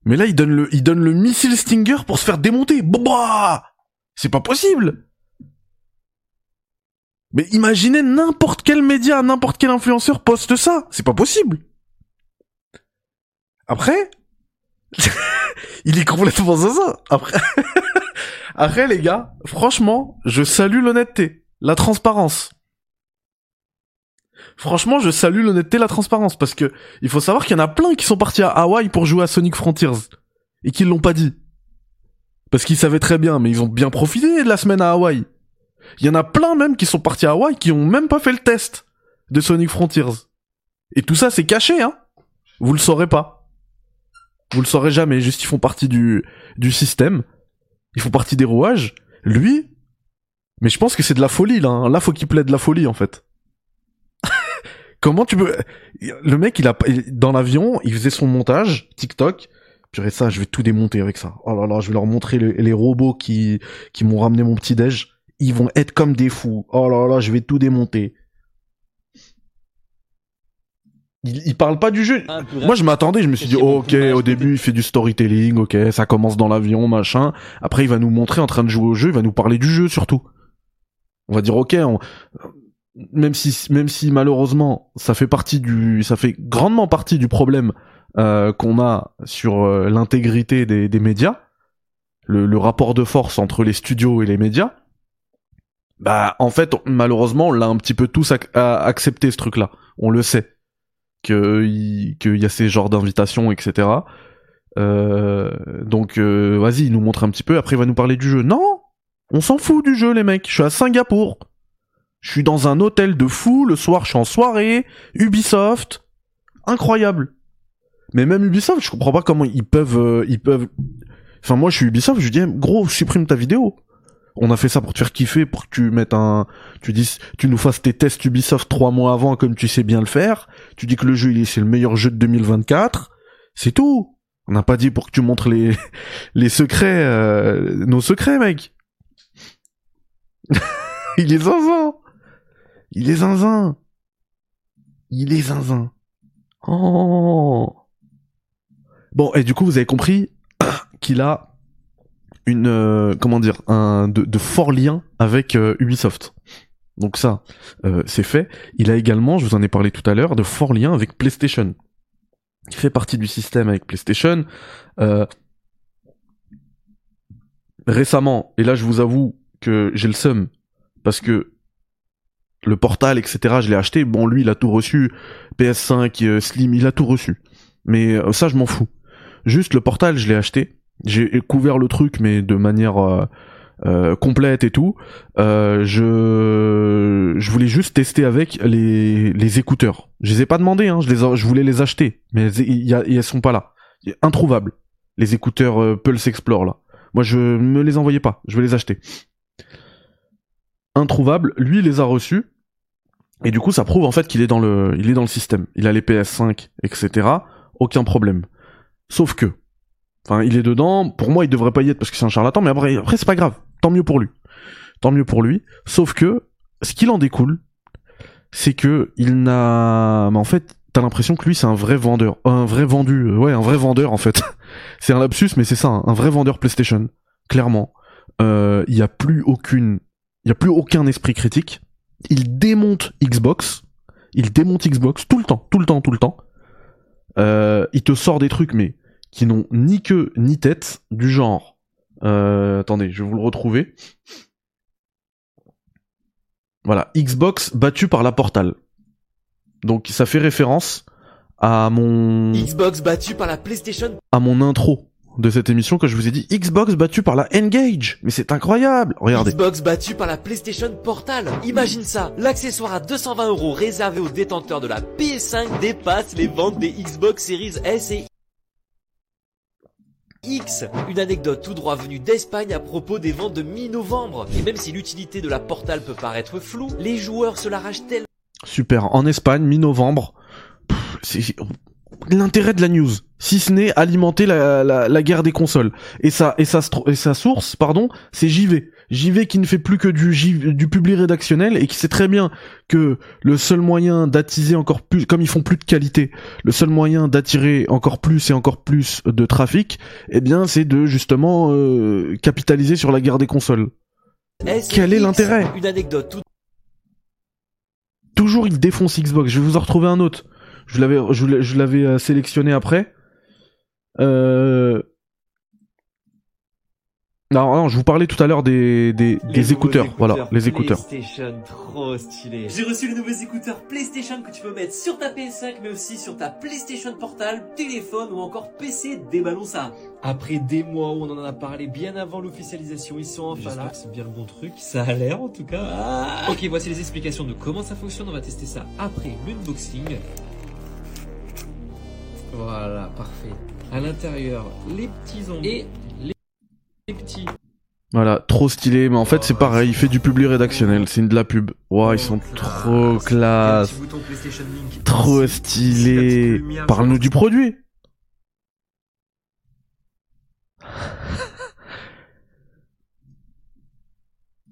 Mais là, il donne le, missile Stinger pour se faire démonter. Bah c'est pas possible. Mais imaginez n'importe quel média, n'importe quel influenceur poste ça. C'est pas possible. Après, [laughs] il est complètement zaza. Après, [laughs] après les gars, franchement, je salue l'honnêteté, la transparence. Franchement, je salue l'honnêteté, la transparence, parce que il faut savoir qu'il y en a plein qui sont partis à Hawaï pour jouer à Sonic Frontiers et qui l'ont pas dit. Parce qu'ils savaient très bien, mais ils ont bien profité de la semaine à Hawaï. Il y en a plein même qui sont partis à Hawaï qui ont même pas fait le test de Sonic Frontiers. Et tout ça, c'est caché, hein. Vous le saurez pas. Vous le saurez jamais, juste ils font partie du, du système. Ils font partie des rouages. Lui, mais je pense que c'est de la folie, là. hein. Là, faut qu'il plaide de la folie, en fait. [laughs] Comment tu peux... Le mec, il a dans l'avion, il faisait son montage, TikTok. Purée, ça, je vais tout démonter avec ça. Oh là là, je vais leur montrer les robots qui, qui m'ont ramené mon petit déj. Ils vont être comme des fous. Oh là là, je vais tout démonter. Il, il parle pas du jeu. Moi, je m'attendais, je me suis dit, ok, au début, il fait du storytelling, ok, ça commence dans l'avion, machin. Après, il va nous montrer en train de jouer au jeu, il va nous parler du jeu surtout. On va dire, ok, on- même si, même si malheureusement, ça fait partie du, ça fait grandement partie du problème euh, qu'on a sur euh, l'intégrité des, des médias, le, le rapport de force entre les studios et les médias. Bah, en fait, malheureusement, on l'a un petit peu tous ac- accepté ce truc-là. On le sait que il- qu'il y a ces genres d'invitations, etc. Euh, donc, euh, vas-y, il nous montre un petit peu. Après, il va nous parler du jeu. Non, on s'en fout du jeu, les mecs. Je suis à Singapour. Je suis dans un hôtel de fou. Le soir, je suis en soirée. Ubisoft, incroyable. Mais même Ubisoft, je comprends pas comment ils peuvent, euh, ils peuvent. Enfin, moi, je suis Ubisoft. Je dis, eh, gros, supprime ta vidéo. On a fait ça pour te faire kiffer, pour que tu mettes un, tu dis, tu nous fasses tes tests Ubisoft trois mois avant, comme tu sais bien le faire. Tu dis que le jeu, c'est le meilleur jeu de 2024. C'est tout. On n'a pas dit pour que tu montres les, [laughs] les secrets, euh, nos secrets, mec. [laughs] il est zinzin. Il est zinzin. Il est zinzin. Oh. Bon, et du coup, vous avez compris [coughs] qu'il a une euh, comment dire un de, de forts liens avec euh, Ubisoft. Donc ça, euh, c'est fait. Il a également, je vous en ai parlé tout à l'heure, de forts liens avec PlayStation. Il fait partie du système avec PlayStation. Récemment, et là je vous avoue que j'ai le seum, parce que le portal, etc., je l'ai acheté. Bon, lui, il a tout reçu. PS5, euh, Slim, il a tout reçu. Mais ça, je m'en fous. Juste le portal, je l'ai acheté. J'ai couvert le truc, mais de manière euh, euh, complète et tout. Euh, je je voulais juste tester avec les les écouteurs. Je les ai pas demandé, hein. Je les je voulais les acheter, mais y a, sont pas là. Introuvables. Les écouteurs euh, Pulse Explore là. Moi, je me les envoyais pas. Je vais les acheter. Introuvables. Lui, il les a reçus. Et du coup, ça prouve en fait qu'il est dans le, il est dans le système. Il a les PS5, etc. Aucun problème. Sauf que, enfin, il est dedans. Pour moi, il devrait pas y être parce que c'est un charlatan. Mais après, c'est pas grave. Tant mieux pour lui. Tant mieux pour lui. Sauf que, ce qu'il en découle, c'est que il n'a, mais en fait, t'as l'impression que lui, c'est un vrai vendeur, un vrai vendu, euh, ouais, un vrai vendeur en fait. [laughs] c'est un lapsus, mais c'est ça, hein, un vrai vendeur PlayStation. Clairement, Euh, il y a plus aucune, il y a plus aucun esprit critique. Il démonte Xbox, il démonte Xbox tout le temps, tout le temps, tout le temps. Euh, il te sort des trucs, mais qui n'ont ni queue ni tête, du genre. Euh, attendez, je vais vous le retrouver. Voilà, Xbox battu par la Portal. Donc ça fait référence à mon Xbox battu par la PlayStation à mon intro de cette émission que je vous ai dit Xbox battu par la Engage. Mais c'est incroyable. Regardez. Xbox battu par la PlayStation Portal. Imagine ça, l'accessoire à 220 euros réservé aux détenteurs de la PS5 dépasse les ventes des Xbox Series S et X. Une anecdote tout droit venue d'Espagne à propos des ventes de mi-novembre. Et même si l'utilité de la Portal peut paraître floue, les joueurs se l'arrachent tellement Super. En Espagne, mi-novembre. L'intérêt de la news, si ce n'est alimenter la, guerre des consoles. Et sa et et sa source, pardon, c'est JV. JV qui ne fait plus que du J- du public rédactionnel et qui sait très bien que le seul moyen d'attiser encore plus, comme ils font plus de qualité, le seul moyen d'attirer encore plus et encore plus de trafic, eh bien, c'est de justement euh, capitaliser sur la guerre des consoles. Quel est l'intérêt? Une anecdote tout toujours il défonce Xbox. Je vais vous en retrouver un autre. Je l'avais, je l'avais euh, sélectionné après. Euh... Non, non, je vous parlais tout à l'heure des, des, des écouteurs. Voilà, les écouteurs. PlayStation, trop stylé. J'ai reçu les nouveaux écouteurs PlayStation que tu peux mettre sur ta PS5, mais aussi sur ta PlayStation Portable, téléphone ou encore PC. Déballons ça. Après des mois où on en a parlé bien avant l'officialisation, ils sont enfin là. C'est bien le bon truc. Ça a l'air en tout cas. Ah. Ok, voici les explications de comment ça fonctionne. On va tester ça après l'unboxing. Voilà, parfait. À l'intérieur, les petits onglets et Voilà, trop stylé. Mais en fait, c'est pareil. Il fait du public rédactionnel. C'est une de la pub. Ouah, ils sont trop classe. Trop stylé. Parle-nous du produit.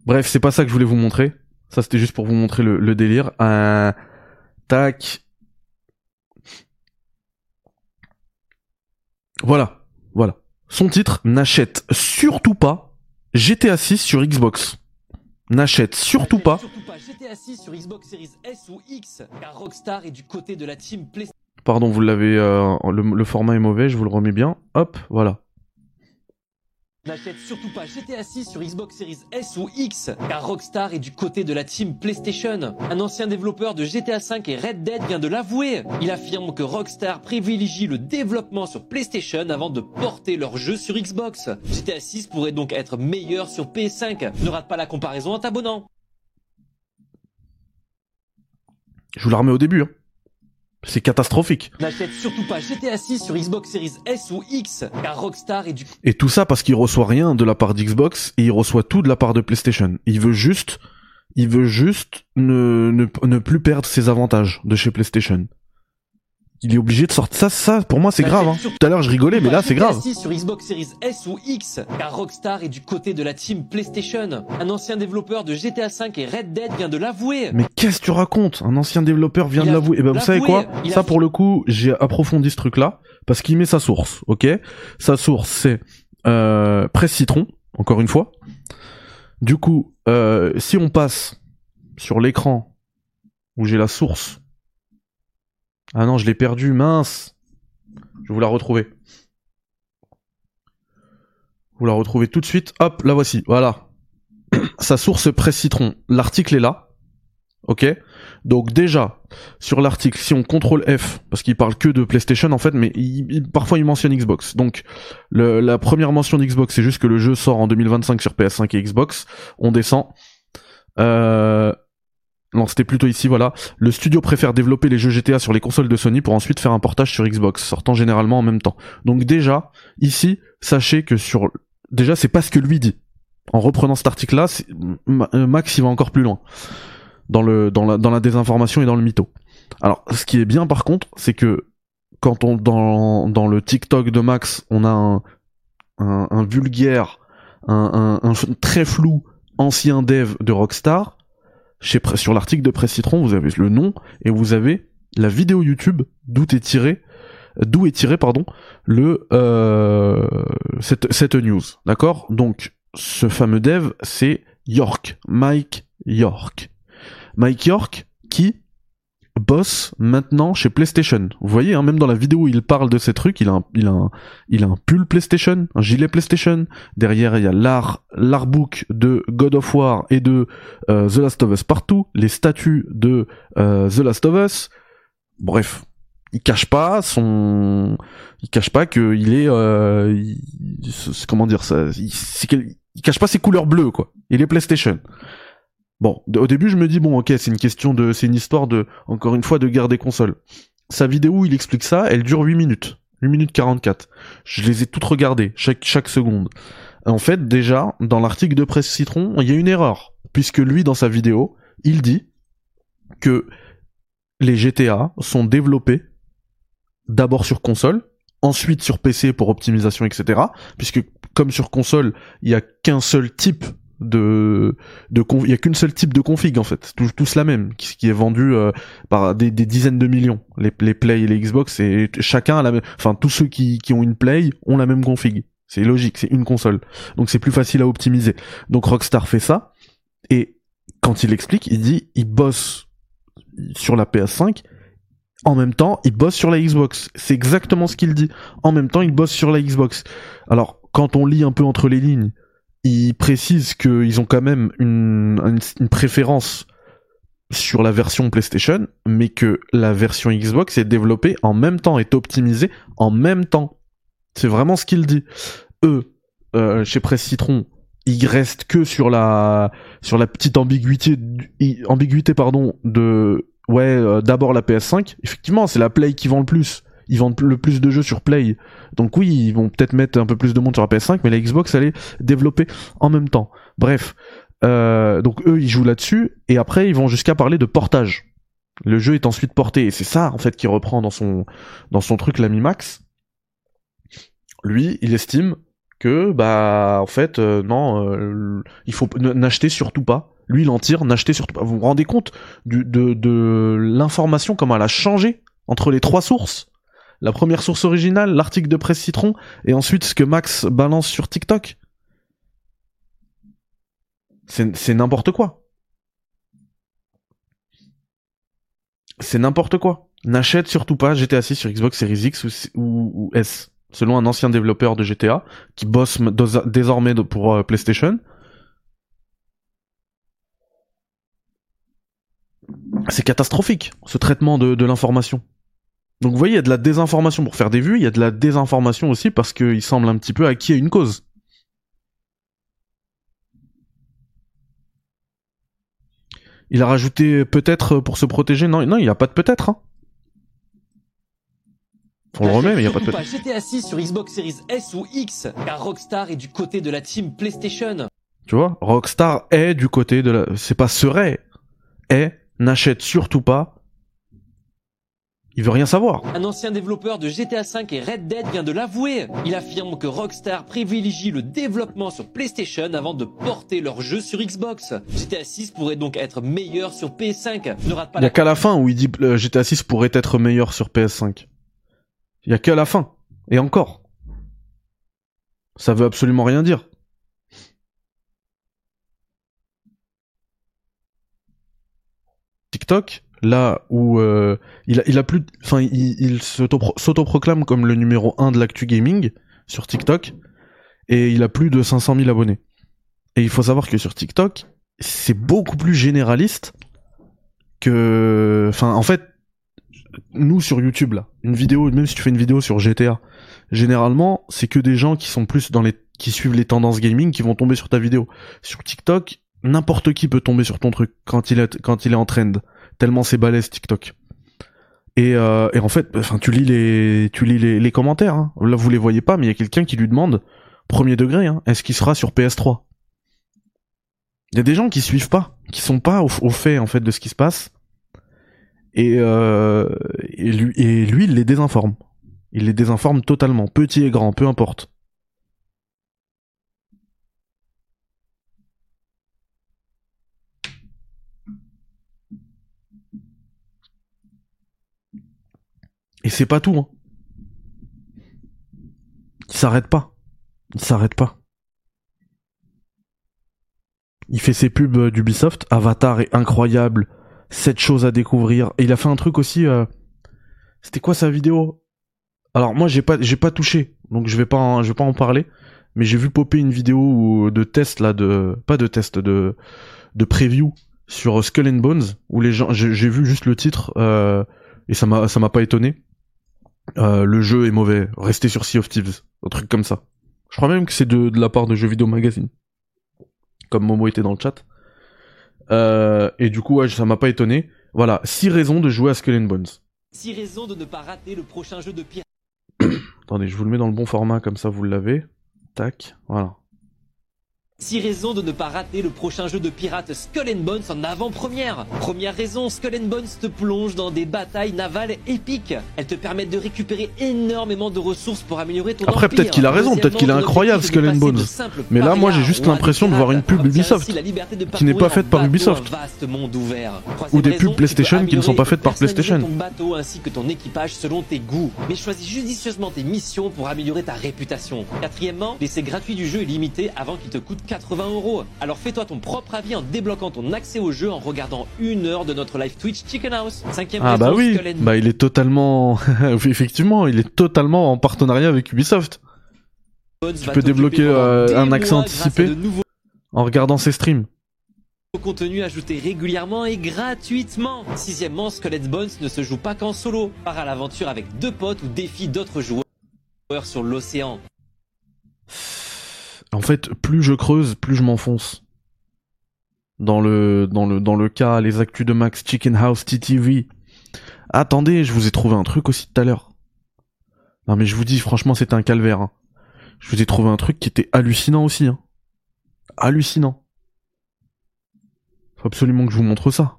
Bref, c'est pas ça que je voulais vous montrer. Ça, c'était juste pour vous montrer le, le délire. Un tac. Voilà. Son titre n'achète surtout pas GTA 6 sur Xbox. N'achète surtout pas. GTA 6 sur Xbox Series S ou X, car Rockstar est du côté de la team PlayStation. Pardon, vous l'avez. euh, le, le format est mauvais, je vous le remets bien. Hop, voilà. N'achète surtout pas GTA 6 sur Xbox Series S ou X, car Rockstar est du côté de la team PlayStation. Un ancien développeur de GTA 5 et Red Dead vient de l'avouer. Il affirme que Rockstar privilégie le développement sur PlayStation avant de porter leur jeu sur Xbox. GTA 6 pourrait donc être meilleur sur PS5. Ne rate pas la comparaison en t'abonnant. Je vous la remets au début. hein. C'est catastrophique. N'achète surtout pas GTA 6 sur Xbox Series S ou X, car Rockstar est du Et tout ça parce qu'il reçoit rien de la part d'Xbox et il reçoit tout de la part de PlayStation. Il veut juste, il veut juste ne, ne, ne plus perdre ses avantages de chez PlayStation. Il est obligé de sortir ça, ça pour moi c'est grave. Hein. Tout à l'heure je rigolais, mais là c'est grave. GTA 6 sur Xbox Series S ou X, car Rockstar est du côté de la team PlayStation. Un ancien développeur de GTA 5 et Red Dead vient de l'avouer. Mais qu'est-ce que tu racontes? Un ancien développeur vient Il de l'avouer. Et ben vous savez quoi? Ça pour le coup, j'ai approfondi ce truc-là parce qu'il met sa source. Ok? Sa source c'est euh, Presse Citron. Encore une fois. Du coup, euh, si on passe sur l'écran où j'ai la source. Ah non, je l'ai perdu, mince. Je vais vous la retrouver. Vous la retrouvez tout de suite. Hop, la voici. Voilà. [clears throat] Sa source Presse Citron. L'article est là. Ok Donc déjà, sur l'article, si on contrôle F, parce qu'il parle que de PlayStation en fait, mais parfois il mentionne Xbox. Donc la première mention d'Xbox, c'est juste que le jeu sort en 2025 sur PS5 et Xbox. On descend. Euh... Non, c'était plutôt ici, voilà. Le studio préfère développer les jeux GTA sur les consoles de Sony pour ensuite faire un portage sur Xbox, sortant généralement en même temps. Donc déjà, ici, sachez que sur... Déjà, c'est pas ce que lui dit. En reprenant cet article-là, euh, Max, il va encore plus loin dans le dans la dans la désinformation et dans le mytho. Alors, ce qui est bien par contre, c'est que quand on dans le TikTok de Max, on a un un, un vulgaire, un, un, un, très flou ancien dev de Rockstar. Sur l'article de Presse Citron, vous avez le nom et vous avez la vidéo YouTube d'où est tiré d'où est tiré pardon le euh, cette cette news. D'accord? Donc ce fameux dev c'est York. Mike York. Mike York qui bosse maintenant chez PlayStation. Vous voyez, hein, même dans la vidéo où il parle de ces trucs, il a un, il a un, il a un pull PlayStation, un gilet PlayStation. Derrière, il y a l'art, l'artbook de God of War et de euh, The Last of Us partout, les statues de euh, The Last of Us. Bref, il cache pas son, il cache pas que il est, euh, comment dire ça, il, il cache pas ses couleurs bleues quoi. Il est PlayStation. Bon, au début, je me dis bon, ok, c'est une question de, c'est une histoire de, encore une fois, de guerre des consoles. Sa vidéo il explique ça, elle dure 8 minutes. 8 minutes 44. Je les ai toutes regardées, chaque, chaque seconde. En fait, déjà, dans l'article de Presse Citron, il y a une erreur. Puisque lui, dans sa vidéo, il dit que les GTA sont développés d'abord sur console, ensuite sur PC pour optimisation, etc. Puisque comme sur console, il y a qu'un seul type de de il y a qu'une seule type de config en fait. Tous, tous la même qui, est vendue euh, par des, des, dizaines de millions. Les, les Play et les Xbox et chacun a la même enfin tous ceux qui, qui ont une Play ont la même config. C'est logique c'est une console. Donc c'est plus facile à optimiser. Donc Rockstar fait ça et quand il explique il dit il bosse sur la PS5 en même temps il bosse sur la Xbox. C'est exactement ce qu'il dit. En même temps il bosse sur la Xbox. Alors quand on lit un peu entre les lignes ils précisent qu'ils ont quand même une, une, préférence sur la version PlayStation, mais que la version Xbox est développée en même temps, est optimisée en même temps. C'est vraiment ce qu'il dit. Eux, euh, chez Presse Citron, ils restent que sur la sur la petite ambiguïté ambiguïté pardon de ouais euh, d'abord la PS5 effectivement c'est la Play qui vend le plus ils vendent le plus de jeux sur Play. Donc oui, ils vont peut-être mettre un peu plus de monde sur la PS5, mais la Xbox elle est développée en même temps. Bref, euh, donc eux ils jouent là-dessus et après ils vont jusqu'à parler de portage. Le jeu est ensuite porté et c'est ça en fait qui reprend dans son dans son truc l'ami Max. Lui, il estime que bah en fait euh, non, euh, il faut n'acheter surtout pas. Lui, il en tire, n'acheter surtout pas. Vous vous rendez compte de, de l'information comment elle a changé entre les trois sources? La première source originale, l'article de Presse Citron, et ensuite ce que Max balance sur TikTok. C'est n'importe quoi. C'est n'importe quoi. N'achète surtout pas GTA 6 sur Xbox Series X ou, S, selon un ancien développeur de GTA qui bosse désormais pour euh, PlayStation. C'est catastrophique, ce traitement de l'information. Donc vous voyez, il y a de la désinformation pour faire des vues, il y a de la désinformation aussi parce qu'il semble un petit peu acquis à une cause. Il a rajouté peut-être pour se protéger. Non, non, il n'y a pas de peut-être. Hein. On le remet, mais il n'y a pas de peut-être. GTA 6 sur Xbox Series S ou X, car Rockstar est du côté de la team PlayStation. Tu vois, Rockstar est du côté de la. C'est pas serait, est n'achète surtout pas il veut rien savoir. Un ancien développeur de GTA V et Red Dead vient de l'avouer. Il affirme que Rockstar privilégie le développement sur PlayStation avant de porter leur jeu sur Xbox. GTA 6 pourrait donc être meilleur sur PS5. Ne rate pas. Il y a qu'à la fin où il dit que GTA 6 pourrait être meilleur sur PS5. Il y a qu'à la fin. Et encore. Ça veut absolument rien dire. TikTok, là où il, s'autoproclame comme le numéro 1 de l'actu gaming sur TikTok et il a plus de 500 000 abonnés. Et il faut savoir que sur TikTok, c'est beaucoup plus généraliste que, enfin, en fait, nous sur YouTube une vidéo, même si tu fais une vidéo sur GTA, généralement, c'est que des gens qui sont plus dans les, qui suivent les tendances gaming qui vont tomber sur ta vidéo. Sur TikTok, n'importe qui peut tomber sur ton truc quand il est, quand il est en trend. Tellement c'est balèze TikTok. Et, euh, et en fait, enfin, tu lis les, tu lis les, commentaires. Hein. Là, vous les voyez pas, mais il y a quelqu'un qui lui demande, premier degré, hein, est-ce qu'il sera sur PS3 Il y a des gens qui suivent pas, qui sont pas au, fait en fait de ce qui se passe. Et, euh, et lui, et lui, il les désinforme. Il les désinforme totalement, petit et grand, peu importe. Et c'est pas tout. Hein. Il s'arrête pas. Il s'arrête pas. Il fait ses pubs euh, d'Ubisoft. Avatar est incroyable. Cette chose à découvrir. Et il a fait un truc aussi. euh, C'était quoi sa vidéo? Alors moi j'ai pas pas touché, donc je vais pas en, vais pas en parler. Mais j'ai vu popper une vidéo où- de test là de pas de test de de preview sur Skull and Bones où les gens j'ai vu juste le titre euh, et ça m'a ça m'a pas étonné. Euh, le jeu est mauvais. Restez sur Sea of Thieves, un truc comme ça. Je crois même que c'est de, de la part de Jeux Vidéo Magazine. Comme Momo était dans le chat. Euh, et du coup, ouais, ça m'a pas étonné. Voilà, six raisons de jouer à Skull and Bones. 6 raisons de ne pas rater le prochain jeu de pirate. [coughs] Attendez, je vous le mets dans le bon format, comme ça vous l'avez. Tac, voilà. 6 raisons de ne pas rater le prochain jeu de pirate Skull and Bones en avant-première. Première raison, Skull and Bones te plonge dans des batailles navales épiques. Elles te permettent de récupérer énormément de ressources pour améliorer ton Après, peut-être qu'il a raison, peut-être qu'il est incroyable, Skull and Bones. Mais là, moi, j'ai juste l'impression de voir une pirates. pub Ubisoft, qui n'est pas faite par Ubisoft. Ou des pubs PlayStation qui ne sont pas faites par PlayStation. ton bateau ainsi que ton équipage selon tes goûts. Mais choisis judicieusement tes missions pour améliorer ta réputation. Quatrièmement, l'essai gratuit du jeu est limité avant qu'il te coûte 80 euros. Alors fais-toi ton propre avis en débloquant ton accès au jeu en regardant une heure de notre live Twitch Chicken House. Cinquième Ah bah oui, Skull bah il est totalement... [laughs] Effectivement, il est totalement en partenariat avec Ubisoft. Tu peux débloquer, euh, un accès anticipé. nouveaux En regardant ses streams. contenu ajouté régulièrement et gratuitement. Sixièmement, and Bones ne se joue pas qu'en solo. Part à l'aventure avec deux potes ou défie d'autres joueurs sur l'océan. En fait, plus je creuse, plus je m'enfonce. Dans le, dans le, dans le cas, les actus de Max Chicken House TTV. Attendez, je vous ai trouvé un truc aussi tout à l'heure. Non mais je vous dis, franchement, c'était un calvaire. hein. Je vous ai trouvé un truc qui était hallucinant aussi. Hein. Hallucinant. Faut absolument que je vous montre ça.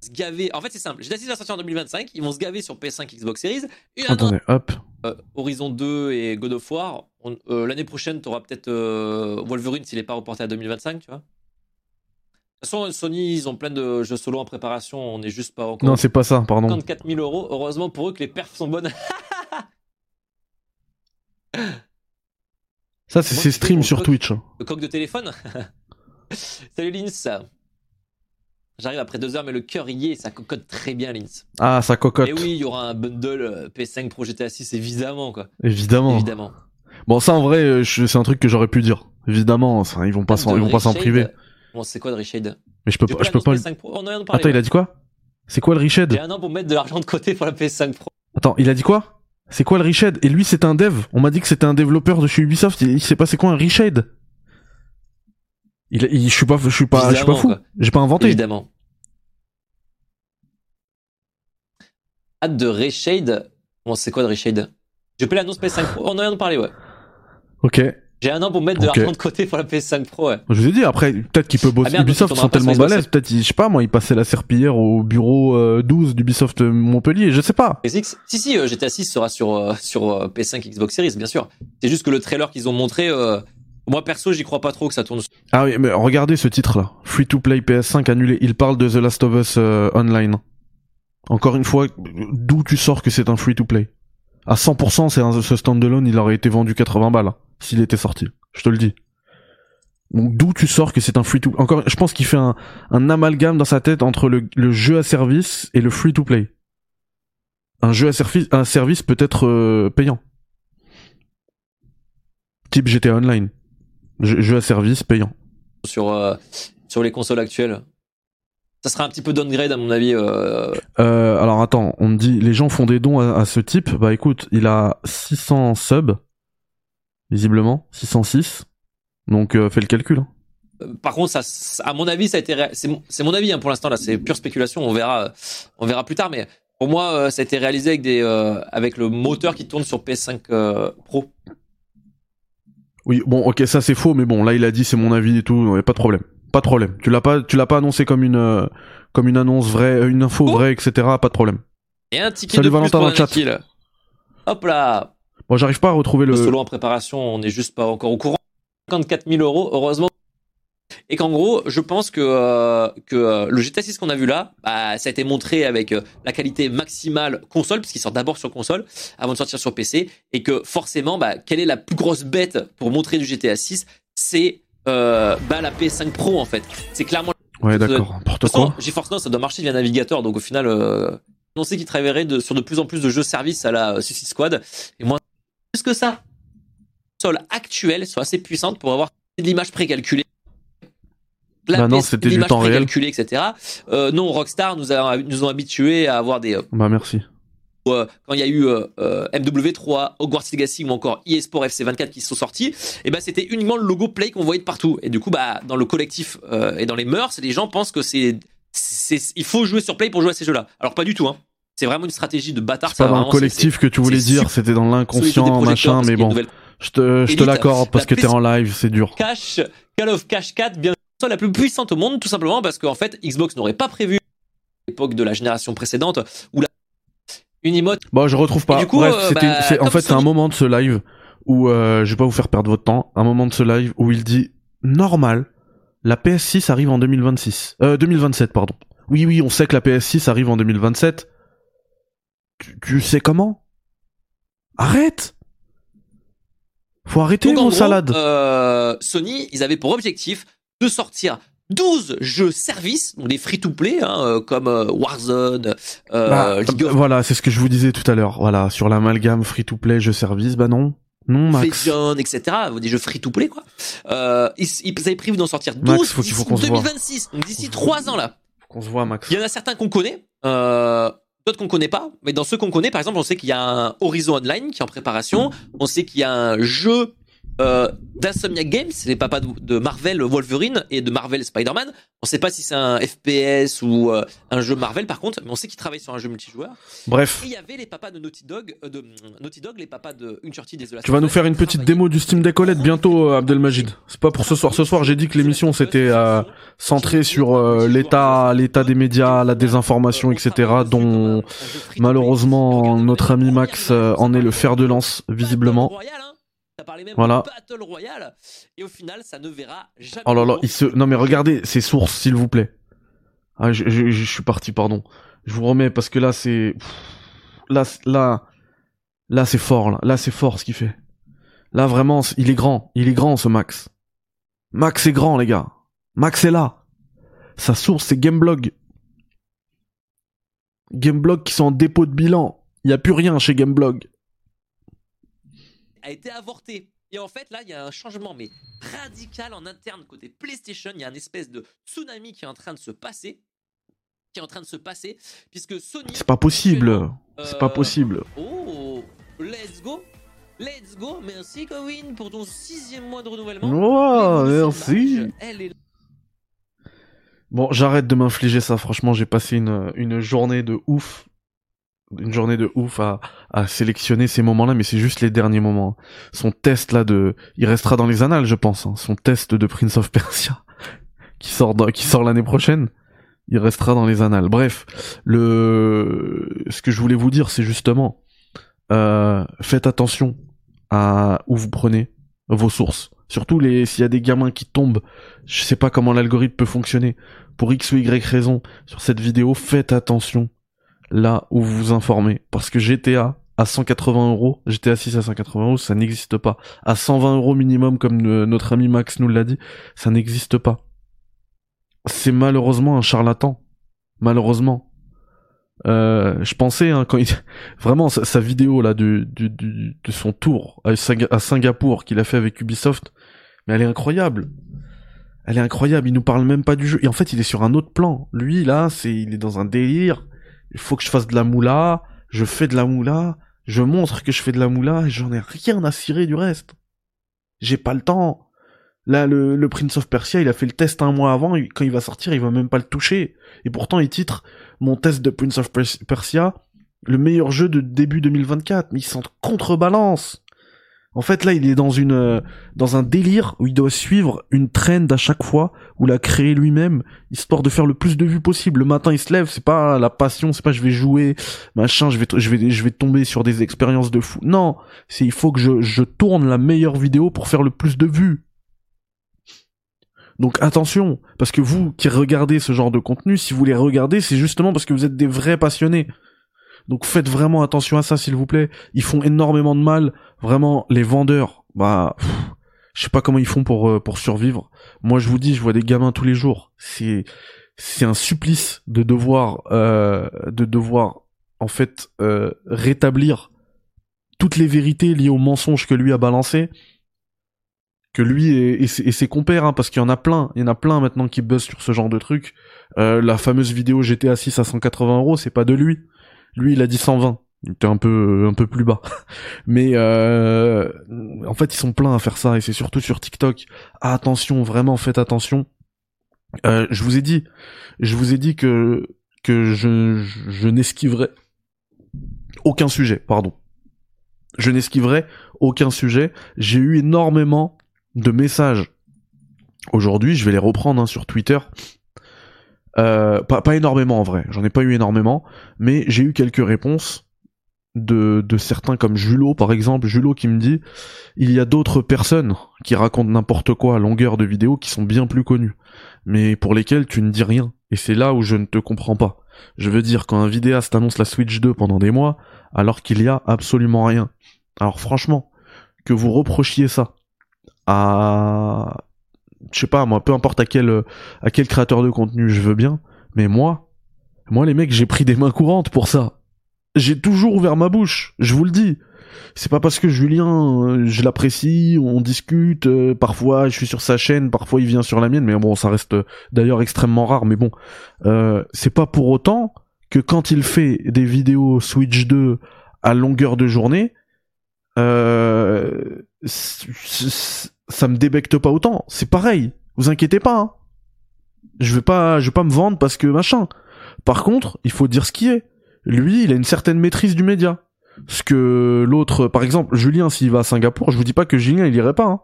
Se gaver. En fait, c'est simple. GTA 6 va sortir en 2025. Ils vont se gaver sur PS5, Xbox Series. Et Attendez, hop. euh, Horizon 2 et God of War. Euh, L'année prochaine, tu auras peut-être euh, Wolverine s'il n'est pas reporté à 2025, tu vois. De toute façon, Sony, ils ont plein de jeux solo en préparation. On n'est juste pas encore. Non, c'est pas ça, pardon. 54 000 euros. Heureusement pour eux que les perfs sont bonnes. Ça, c'est ses streams sur Twitch. Le coq de téléphone [laughs] Salut Linz J'arrive après deux heures, mais le cœur y est, ça cocotte très bien, Linz. Ah, sa cocotte. Et oui, il y aura un bundle euh, PS5 Pro GTA 6, évidemment, quoi. Évidemment. Évidemment. Bon, ça, en vrai, euh, c'est un truc que j'aurais pu dire. Évidemment, ça, ils vont pas s'en, ils vont pas s'en Reshade. priver. Bon, c'est quoi de Reshade? Mais je peux pas, je peux pas. le- PS5 Pro? On en vient de parler. Attends, il a dit quoi? C'est quoi le Riched J'ai un an pour mettre de l'argent de côté pour la PS5 Pro. Attends, il a dit quoi? C'est quoi le Riched Et lui, c'est un dev. On m'a dit que c'était un développeur de chez Ubisoft. Il, il sait pas c'est quoi un Riched il, il, je suis pas, je suis pas, je suis pas Évidemment, fou. J'ai pas inventé. Évidemment. Hâte de Reshade. Bon, c'est quoi de Reshade Je peux l'annonce PS5 Pro. On en de parler, ouais. Ok. J'ai un an pour mettre de l'argent de côté pour la PS5 Pro, ouais. Je vous ai dit. Après, peut-être qu'il peut bosser. Ah merde, donc Ubisoft sont tellement balèzes. Peut-être, je sais pas, moi, il passait la serpillière au bureau euh, 12 d'Ubisoft Montpellier. Je sais pas. PSX Si, si, euh, GTA 6 sera sur, euh, sur euh, PS5 Xbox Series, bien sûr. C'est juste que le trailer qu'ils ont montré, euh, moi perso, j'y crois pas trop que ça tourne. Ah oui, mais regardez ce titre-là. Free to play PS5 annulé. Il parle de The Last of Us euh, Online. Encore une fois, d'où tu sors que c'est un free to play À 100%, c'est un, ce standalone, il aurait été vendu 80 balles hein, s'il était sorti. Je te le dis. Donc d'où tu sors que c'est un free to Encore, je pense qu'il fait un, amalgame dans sa tête entre le, le jeu à service et le free to play. Un jeu à service, un service peut être euh, payant. Type GTA Online. Jeu, à service payant. sur, euh, sur les consoles actuelles. ça sera un petit peu downgrade à mon avis. Euh... Euh, alors attends, on me dit les gens font des dons à, à, ce type. Bah écoute, il a 600 subs, visiblement 606. Donc euh, fais le calcul. Hein. Par contre, ça, à mon avis, ça a été, ré... c'est mon, mon, avis hein, pour l'instant là, c'est pure spéculation. On verra, on verra plus tard. Mais pour moi, ça a été réalisé avec des, avec le moteur qui tourne sur PS5 euh, Pro. Oui, bon, ok, ça c'est faux, mais bon, là il a dit c'est mon avis et tout, y a pas de problème. Pas de problème. Tu l'as pas, tu l'as pas annoncé comme une, euh, comme une annonce vraie, une info oh. vraie, etc. Pas de problème. Et un ticket Salut de Valentin plus pour dans le chat. Hop là. Bon, j'arrive pas à retrouver le. Le solo en préparation, on n'est juste pas encore au courant. 54 000 euros, heureusement. Et qu'en gros, je pense que euh, que euh, le GTA 6 qu'on a vu là, bah, ça a été montré avec euh, la qualité maximale console, puisqu'il sort d'abord sur console avant de sortir sur PC, et que forcément, bah, quelle est la plus grosse bête pour montrer du GTA 6 C'est bah, la PS5 Pro en fait. C'est clairement. Ouais, d'accord. N'importe quoi. GeForce Now, ça doit marcher via navigateur, donc au final, euh, on sait qu'ils travailleraient de, sur de plus en plus de jeux services à la Suicide Squad. Et moi, plus que ça, les consoles actuelles sont assez puissantes pour avoir de l'image précalculée. La bah non, c'était du temps réel. etc. Euh, non, Rockstar nous, a, nous ont habitués à avoir des. Bah merci. Euh, quand il y a eu euh, MW3, Hogwarts Legacy ou encore eSport FC24 qui sont sortis, et eh ben c'était uniquement le logo Play qu'on voyait de partout. Et du coup, bah dans le collectif et dans les mœurs, les gens pensent que c'est il faut jouer sur Play pour jouer à ces jeux-là. Alors pas du tout. Hein. C'est vraiment une stratégie de bâtard. C'est pas dans le collectif que tu voulais dire, c'était dans l'inconscient, machin, mais bon. Je te, je te l'accorde parce que t'es en live, c'est dur. Cash, Call of Cash 4, bien la plus puissante au monde, tout simplement parce qu'en fait, Xbox n'aurait pas prévu l'époque de la génération précédente où la une emote. Bon, je retrouve pas. coup, Bref, euh, bah, en fait, c'est un moment de ce live où euh, je vais pas vous faire perdre votre temps. Un moment de ce live où il dit normal, la PS6 arrive en 2026, euh, 2027, pardon. Oui, oui, on sait que la PS6 arrive en 2027. Tu, tu sais comment? Arrête Faut arrêter Donc, gros, salades. euh, Sony, ils avaient pour objectif de sortir 12 jeux services, donc des free-to-play, hein, euh, comme euh, Warzone, euh, Bah, League of voilà, c'est ce que je vous disais tout à l'heure. Voilà, sur l'amalgame free-to-play jeu service, bah non, non Max. Legends, etc. Des jeux free-to-play, quoi. Euh, ils, ils avaient prévu d'en sortir 12 Max, faut d'ici faut qu'on se voit. 2026, donc d'ici 3 ans là. Qu'on se voit, Max. Il y en a certains qu'on connaît, euh, d'autres qu'on connaît pas. Mais dans ceux qu'on connaît, par exemple, on sait qu'il y a un Horizon Online qui est en préparation. On sait qu'il y a un jeu euh, d'Insomniac Games, les papas de, de Marvel Wolverine et de Marvel Spider-Man. On sait pas si c'est un FPS ou euh, un jeu Marvel par contre, mais on sait qu'ils travaillent sur un jeu multijoueur. Bref, il y avait les papas de Naughty Dog, euh, de Naughty Dog, les papas de Uncharted Last tu vas nous Us faire une petite démo du Steam Deck OLED bientôt, euh, Abdelmajid. C'est pas pour ce soir. Ce soir, j'ai dit que l'émission c'était euh, centrée sur euh, l'état, l'état des médias, la désinformation, etc. Dont malheureusement notre ami Max euh, en est le fer de lance visiblement. Royale, hein. T'as parlé même Voilà. de Battle Royale et au final ça ne verra jamais. Oh là là, il se. Non mais regardez ses sources, s'il vous plaît. Ah, je, je, je suis parti, pardon. Je vous remets parce que là c'est. Là, là, là c'est fort. Là, là c'est fort ce qu'il fait. Là vraiment, il est grand. Il est grand ce Max. Max est grand les gars. Max est là. Sa source c'est Gameblog. Gameblog qui sont en dépôt de bilan. Il y a plus rien chez Gameblog. A été avorté. Et en fait, là, il y a un changement, mais radical en interne côté PlayStation. Il y a une espèce de tsunami qui est en train de se passer. Qui est en train de se passer, puisque Sony. C'est pas possible. C'est pas Euh, possible. Oh, let's go. Let's go. Merci, Corinne, pour ton sixième mois de renouvellement. Oh, merci. Elle est Bon, j'arrête de m'infliger ça. Franchement, j'ai passé une, une journée de ouf. Une journée de ouf à, à sélectionner ces moments-là, mais c'est juste les derniers moments. Son test là de, il restera dans les annales, je pense. hein. Son test de Prince of Persia, [laughs] qui sort qui sort l'année prochaine, il restera dans les annales. Bref, le, ce que je voulais vous dire, c'est justement, euh, faites attention à où vous prenez vos sources. Surtout les, s'il y a des gamins qui tombent, je sais pas comment l'algorithme peut fonctionner. Pour X ou Y raison, sur cette vidéo, faites attention là où vous vous informez. Parce que GTA à 180 euros, GTA 6 à 180 euros, ça n'existe pas. À 120 euros minimum, comme notre ami Max nous l'a dit, ça n'existe pas. C'est malheureusement un charlatan. Malheureusement. Euh, je pensais hein, quand il [laughs] vraiment sa, vidéo là du, de son tour à, à Singapour qu'il a fait avec Ubisoft, mais elle est incroyable. Elle est incroyable, il nous parle même pas du jeu. Et en fait, il est sur un autre plan. Lui, là, c'est, il est dans un délire. Il faut que je fasse de la moula. Je fais de la moula. Je montre que je fais de la moula et j'en ai rien à cirer du reste. J'ai pas le temps. Là, le, Prince of Persia, il a fait le test un mois avant. Quand il va sortir, il va même pas le toucher. Et pourtant, il titre mon test de Prince of Persia le meilleur jeu de début 2024. Mais il s'en contrebalance. En fait, là, il est dans une euh, dans un délire où il doit suivre une trend à chaque fois, ou la créer lui-même, histoire de faire le plus de vues possible. Le matin, il se lève, c'est pas la passion, c'est pas je vais jouer, machin, je vais je vais je vais tomber sur des expériences de fou. Non, c'est il faut que je je tourne la meilleure vidéo pour faire le plus de vues. Donc attention, parce que vous qui regardez ce genre de contenu, si vous les regardez, c'est justement parce que vous êtes des vrais passionnés. Donc faites vraiment attention à ça, s'il vous plaît. Ils font énormément de mal. Vraiment, les vendeurs, bah, je sais pas comment ils font pour euh, pour survivre. Moi, je vous dis, je vois des gamins tous les jours. C'est c'est un supplice de devoir euh, de devoir en fait euh, rétablir toutes les vérités liées aux mensonges que lui a balancé que lui et, ses, compères, hein, parce qu'il y en a plein, il y en a plein maintenant qui buzzent sur ce genre de truc. la fameuse vidéo GTA 6 à 180 euros, c'est pas de lui. Lui, il a dit 120. Il était un peu un peu plus bas. [laughs] Mais euh, en fait, ils sont pleins à faire ça et c'est surtout sur TikTok. attention, vraiment faites attention. Euh, je vous ai dit, je vous ai dit que que je je aucun sujet, pardon. Je n'esquiverai aucun sujet. J'ai eu énormément de messages aujourd'hui. Je vais les reprendre hein, sur Twitter euh, pas, pas énormément en vrai, j'en ai pas eu énormément, mais j'ai eu quelques réponses de, de certains comme Julot par exemple, Julot qui me dit il y a d'autres personnes qui racontent n'importe quoi à longueur de vidéo qui sont bien plus connues, mais pour lesquelles tu ne dis rien, et c'est là où je ne te comprends pas. Je veux dire, quand un vidéaste annonce la Switch 2 pendant des mois, alors qu'il y a absolument rien. Alors franchement, que vous reprochiez ça à je sais pas moi, peu importe à quel à quel créateur de contenu je veux bien, mais moi, moi les mecs, j'ai pris des mains courantes pour ça. J'ai toujours ouvert ma bouche, je vous le dis. C'est pas parce que Julien, euh, je l'apprécie, on discute, euh, parfois je suis sur sa chaîne, parfois il vient sur la mienne, mais bon, ça reste d'ailleurs extrêmement rare, mais bon, euh, c'est pas pour autant que quand il fait des vidéos Switch 2 à longueur de journée, euh, ça me débecte pas autant. C'est pareil. Vous inquiétez pas. Hein. Je vais pas, je vais pas me vendre parce que machin. Par contre, il faut dire ce qui est. Lui, il a une certaine maîtrise du média. Ce que l'autre, par exemple, Julien, s'il va à Singapour, je vous dis pas que Julien, il irait pas. Hein.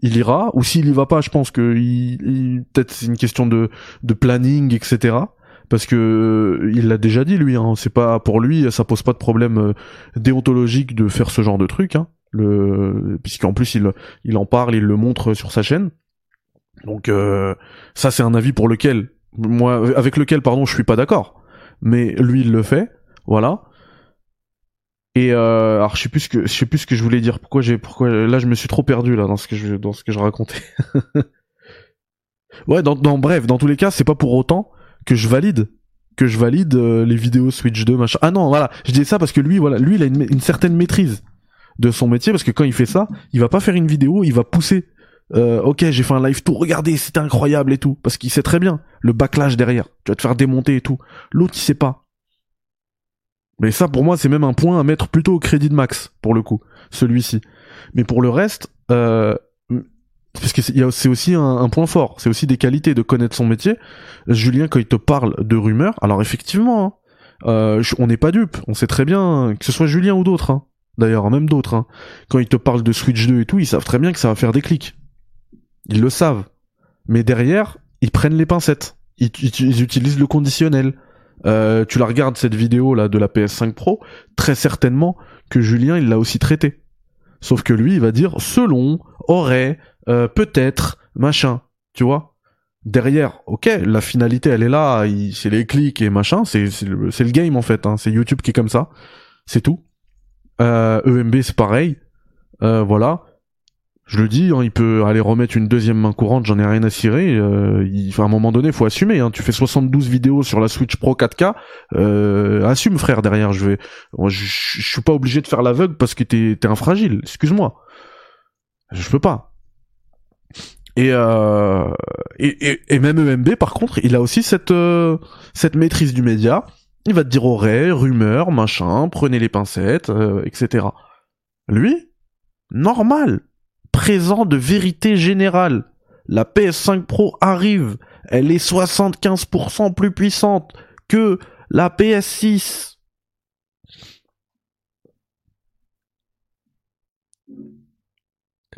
Il ira, ou s'il y va pas, je pense que il, peut-être c'est une question de, de planning, etc. Parce que il l'a déjà dit lui, hein, c'est pas pour lui, ça pose pas de problème euh, déontologique de faire ce genre de truc. Hein puisqu'en plus il en parle, il le montre sur sa chaîne. Donc euh, ça c'est un avis pour lequel moi avec lequel pardon je suis pas d'accord, mais lui il le fait, voilà. Et euh, alors je sais plus ce que je sais plus ce que je voulais dire. Pourquoi j'ai pourquoi là je me suis trop perdu là dans ce que je racontais. [laughs] ouais, dans bref, dans tous les cas, c'est pas pour autant que je valide que je valide euh, les vidéos Switch 2 machin. Ah non, voilà, je dis ça parce que lui voilà, lui il a une, une certaine maîtrise de son métier parce que quand il fait ça, il va pas faire une vidéo, il va pousser. Euh, ok, j'ai fait un live tout, regardez, c'était incroyable et tout, parce qu'il sait très bien le backlash derrière. Tu vas te faire démonter et tout. L'autre, il sait pas. Mais ça, pour moi, c'est même un point à mettre plutôt au crédit de Max, pour le coup, celui-ci. Mais pour le reste, euh, parce que c'est aussi un, point fort, c'est aussi des qualités de connaître son métier. Julien, quand il te parle de rumeurs, alors effectivement, hein, euh, on n'est pas dupe, on sait très bien que ce soit Julien ou d'autres. Hein, d'ailleurs, même d'autres, hein. quand ils te parlent de Switch 2 et tout, ils savent très bien que ça va faire des clics. Ils le savent. Mais derrière, ils prennent les pincettes. Ils, utilisent le conditionnel. Euh, tu la regardes cette vidéo là de la PS5 Pro, très certainement que Julien il l'a aussi traité. Sauf que lui il va dire selon, aurait, euh, peut-être, machin, tu vois? Derrière, ok, la finalité elle est là, c'est les clics et machin, c'est le, game en fait, hein. c'est YouTube qui est comme ça, c'est tout. Euh, EMB c'est pareil. Euh, voilà. Je le dis, hein, il peut aller remettre une deuxième main courante, j'en ai rien à cirer. Euh, il, à un moment donné, faut assumer. Hein. Tu fais 72 vidéos sur la Switch Pro 4K, euh, assume frère. Derrière, je vais, je, suis pas obligé de faire l'aveugle parce que t'es es un fragile. Excuse-moi, je peux pas. Et, euh, et, et, et même EMB, par contre, il a aussi cette, euh, cette maîtrise du média. Il va te dire aurait, rumeur, machin, prenez les pincettes, euh, etc. Lui, normal, présent de vérité générale. La PS5 Pro arrive, elle est 75% plus puissante que la PS6.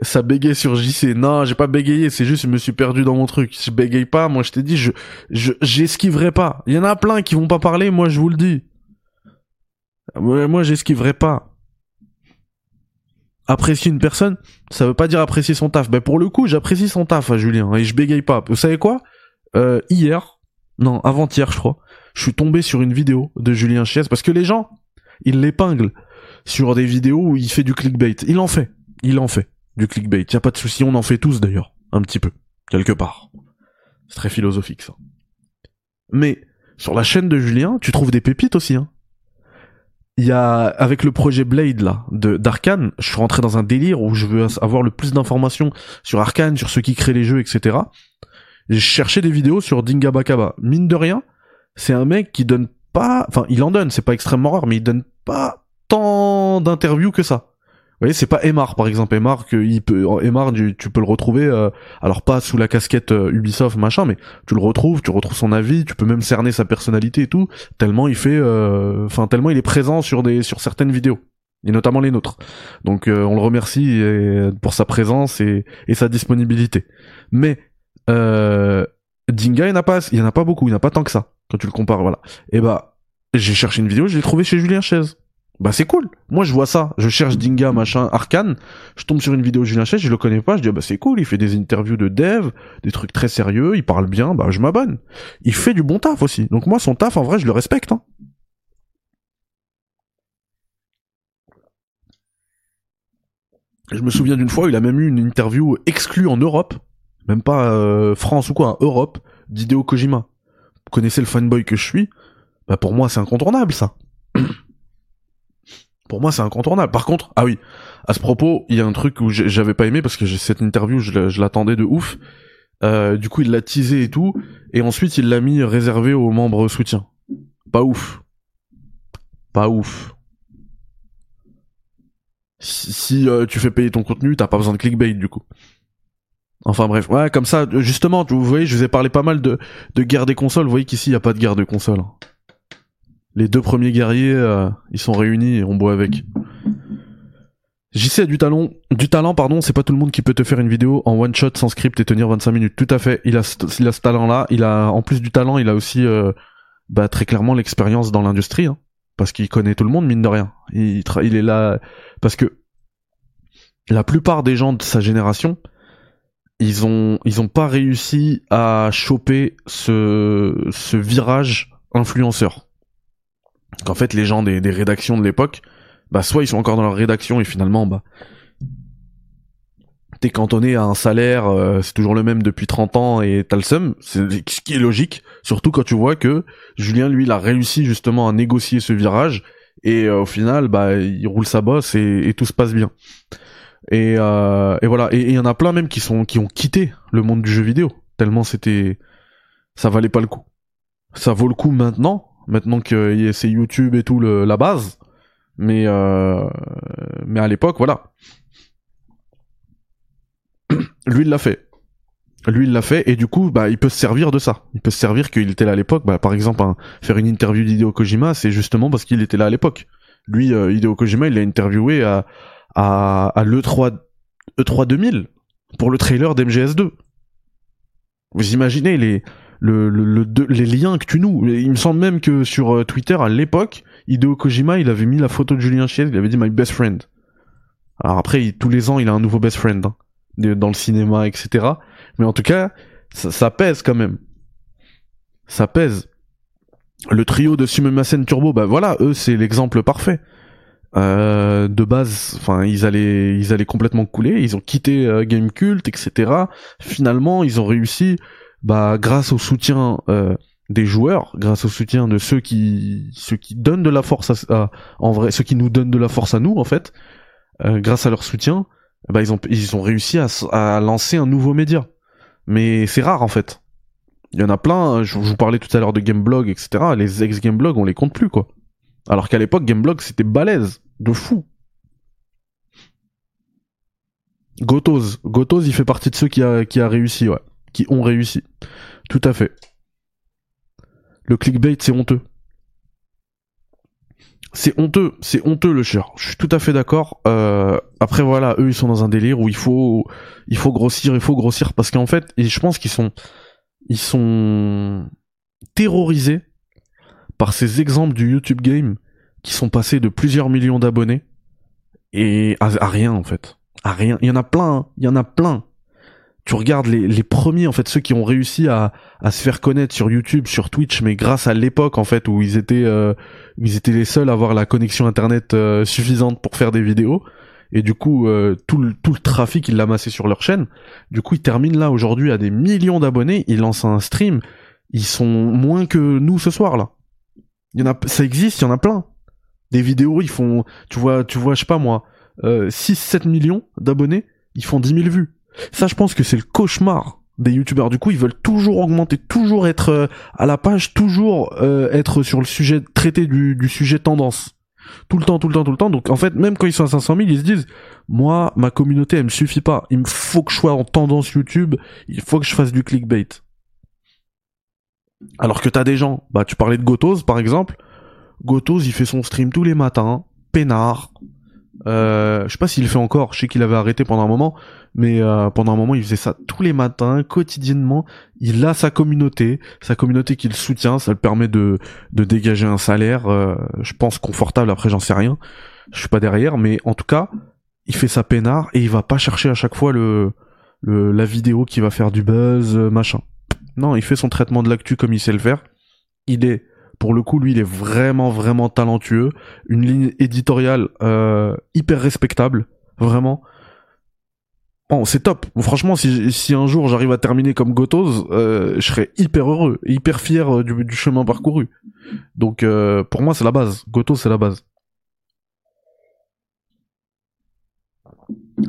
Ça bégaye sur JC. Non, j'ai pas bégayé, c'est juste je me suis perdu dans mon truc. Je bégaye pas, moi je t'ai dit, je, je, j'esquiverai pas. Il y en a plein qui vont pas parler, moi je vous le dis. Moi j'esquiverai pas. Apprécier une personne, ça veut pas dire apprécier son taf. Ben pour le coup, j'apprécie son taf à Julien et je bégaye pas. Vous savez quoi? Euh, Hier, non, avant-hier je crois, je suis tombé sur une vidéo de Julien Chies parce que les gens, ils l'épinglent sur des vidéos où il fait du clickbait. Il en fait, il en fait du clickbait. Y a pas de souci, on en fait tous d'ailleurs, un petit peu, quelque part. C'est très philosophique ça. Mais sur la chaîne de Julien, tu trouves des pépites aussi. Hein. Il y a avec le projet Blade là de d'Arkane, je suis rentré dans un délire où je veux avoir le plus d'informations sur Arkane, sur ceux qui créent les jeux, etc. J'ai cherché des vidéos sur Dinga Bakaba. Mine de rien, c'est un mec qui donne pas, enfin il en donne, c'est pas extrêmement rare, mais il donne pas tant d'interviews que ça. Vous voyez, c'est pas Emar par exemple. Emar, que Emar, tu, peux le retrouver, euh, alors pas sous la casquette euh, Ubisoft machin, mais tu le retrouves, tu retrouves son avis, tu peux même cerner sa personnalité et tout. Tellement il fait, euh, enfin tellement il est présent sur des, sur certaines vidéos et notamment les nôtres. Donc on le remercie pour sa présence et, et sa disponibilité. Mais euh, Dinga, il n'y en a pas, il y a pas beaucoup, il n'y en a pas tant que ça quand tu le compares, voilà. Et bah j'ai cherché une vidéo, je l'ai trouvé chez Julien Chaise. Bah c'est cool. Moi je vois ça, je cherche Dinga machin Arcane, je tombe sur une vidéo de Julien Chaise, je le connais pas, je dis ah bah c'est cool, il fait des interviews de dev, des trucs très sérieux, il parle bien, bah je m'abonne. Il fait du bon taf aussi. Donc moi son taf en vrai je le respecte hein. Je me souviens d'une fois, il a même eu une interview exclue en Europe, même pas euh, France ou quoi, hein, Europe, d'Hideo Kojima. Vous connaissez le fanboy que je suis? Bah pour moi c'est incontournable ça. [clears throat] Pour moi, c'est incontournable. Par contre, ah oui, à ce propos, il y a un truc où j'avais pas aimé parce que j'ai cette interview, je, la- je l'attendais de ouf. Euh, du coup, il l'a teasé et tout, et ensuite il l'a mis réservé aux membres soutien. Pas ouf. Pas ouf. Si, euh, tu fais payer ton contenu, t'as pas besoin de clickbait du coup. Enfin bref, ouais, comme ça, justement, vous voyez, je vous ai parlé pas mal de, de guerre des consoles. Vous voyez qu'ici, il y a pas de guerre de consoles. Les deux premiers guerriers, euh, ils sont réunis et on boit avec. JC a du talent, du talent, pardon, c'est pas tout le monde qui peut te faire une vidéo en one shot sans script et tenir 25 minutes. Tout à fait, il a, ce- il a ce talent-là. Il a, en plus du talent, il a aussi, euh, bah, très clairement l'expérience dans l'industrie, hein, parce qu'il connaît tout le monde mine de rien. Il est là parce que la plupart des gens de sa génération, ils ont, ils ont pas réussi à choper ce, ce virage influenceur qu'en fait les gens des, rédactions de l'époque, bah soit ils sont encore dans leur rédaction et finalement bah t'es cantonné à un salaire, euh, c'est toujours le même depuis 30 ans et t'as le seum, ce qui est logique, surtout quand tu vois que Julien lui il a réussi justement à négocier ce virage et euh, au final bah il roule sa bosse et, et tout se passe bien. Et, euh, et voilà, et il y en a plein même qui sont qui ont quitté le monde du jeu vidéo tellement c'était ça valait pas le coup. Ça vaut le coup maintenant, maintenant que c'est YouTube et tout le, la base. Mais euh, mais à l'époque, voilà. [clears throat] Lui, il l'a fait. Lui, il l'a fait et du coup, bah, il peut se servir de ça. Il peut se servir qu'il était là à l'époque. Bah, par exemple, faire une interview d'Hideo Kojima, c'est justement parce qu'il était là à l'époque. Lui, euh, Hideo Kojima, il l'a interviewé à à, à l'E3 E3 2000 pour le trailer d'MGS2. Vous imaginez les le, le, le- les liens que tu noues. Il me semble même que sur euh, Twitter à l'époque, Hideo Kojima, il avait mis la photo de Julien Chies, il avait dit my best friend. Alors après, tous les ans, il a un nouveau best friend hein, dans le cinéma, etc. Mais en tout cas, ça, ça pèse quand même. Ça pèse. Le trio de Sumimasen Turbo, bah voilà, eux, c'est l'exemple parfait. Euh, de base, enfin, ils allaient, ils allaient complètement couler. Ils ont quitté euh, Gamecult, etc. Finalement, ils ont réussi bah grâce au soutien euh, des joueurs, grâce au soutien de ceux qui ceux qui donnent de la force à, en vrai, ceux qui nous donnent de la force à nous en fait, euh, grâce à leur soutien, bah ils ont ils ont réussi à, à lancer un nouveau média. Mais c'est rare en fait. Il y en a plein, je vous parlais tout à l'heure de Gameblog, etc. Les ex-Gameblog, on les compte plus, quoi. Alors qu'à l'époque, Gameblog, c'était balèze, de fou. Gotos, Gotos, il fait partie de ceux qui a, qui a réussi, ouais. Qui ont réussi. Tout à fait. Le clickbait, c'est honteux. C'est honteux, c'est honteux le cher. Je suis tout à fait d'accord. Euh, après voilà, eux ils sont dans un délire où il faut, il faut grossir, il faut grossir parce qu'en fait, et je pense qu'ils sont, ils sont terrorisés par ces exemples du YouTube Game qui sont passés de plusieurs millions d'abonnés et à, rien en fait, à rien. Il y en a plein, hein. il y en a plein. Tu regardes les, les premiers en fait, ceux qui ont réussi à, à se faire connaître sur YouTube, sur Twitch, mais grâce à l'époque en fait où ils étaient, euh, ils étaient les seuls à avoir la connexion internet euh, suffisante pour faire des vidéos et du coup euh, tout le tout le trafic ils l'amassaient sur leur chaîne. Du coup ils terminent là aujourd'hui à des millions d'abonnés, ils lancent un stream, ils sont moins que nous ce soir là. Il y en a ça existe, il y en a plein. Des vidéos, ils font tu vois tu vois je sais pas moi euh, 6 7 millions d'abonnés, ils font 10 000 vues. Ça je pense que c'est le cauchemar des youtubeurs du coup ils veulent toujours augmenter toujours être euh, à la page toujours euh, être sur le sujet traité du, sujet tendance tout le temps, tout le temps, tout le temps. Donc en fait, même quand ils sont à 500 000, ils se disent, moi, ma communauté, elle me suffit pas. Il me faut que je sois en tendance YouTube. Il faut que je fasse du clickbait. Alors que t'as des gens, bah tu parlais de Gotos par exemple. Gotos, il fait son stream tous les matins, peinard. Euh, je sais pas s'il le fait encore. Je sais qu'il avait arrêté pendant un moment, mais euh, pendant un moment, il faisait ça tous les matins, quotidiennement. Il a sa communauté, sa communauté qui le soutient, ça le permet de, de dégager un salaire, euh, je pense confortable. Après, j'en sais rien, je suis pas derrière, mais en tout cas, il fait sa peinard et il va pas chercher à chaque fois le, le la vidéo qui va faire du buzz, euh, machin. Non, il fait son traitement de l'actu comme il sait le faire. Il est, pour le coup, lui, il est vraiment, vraiment talentueux. Une ligne éditoriale hyper respectable, vraiment Bon, c'est top. Franchement, si, un jour j'arrive à terminer comme Gotos, euh, je serais hyper heureux, hyper fier euh, du, chemin parcouru. Donc, euh, pour moi, c'est la base. Gotos, c'est la base.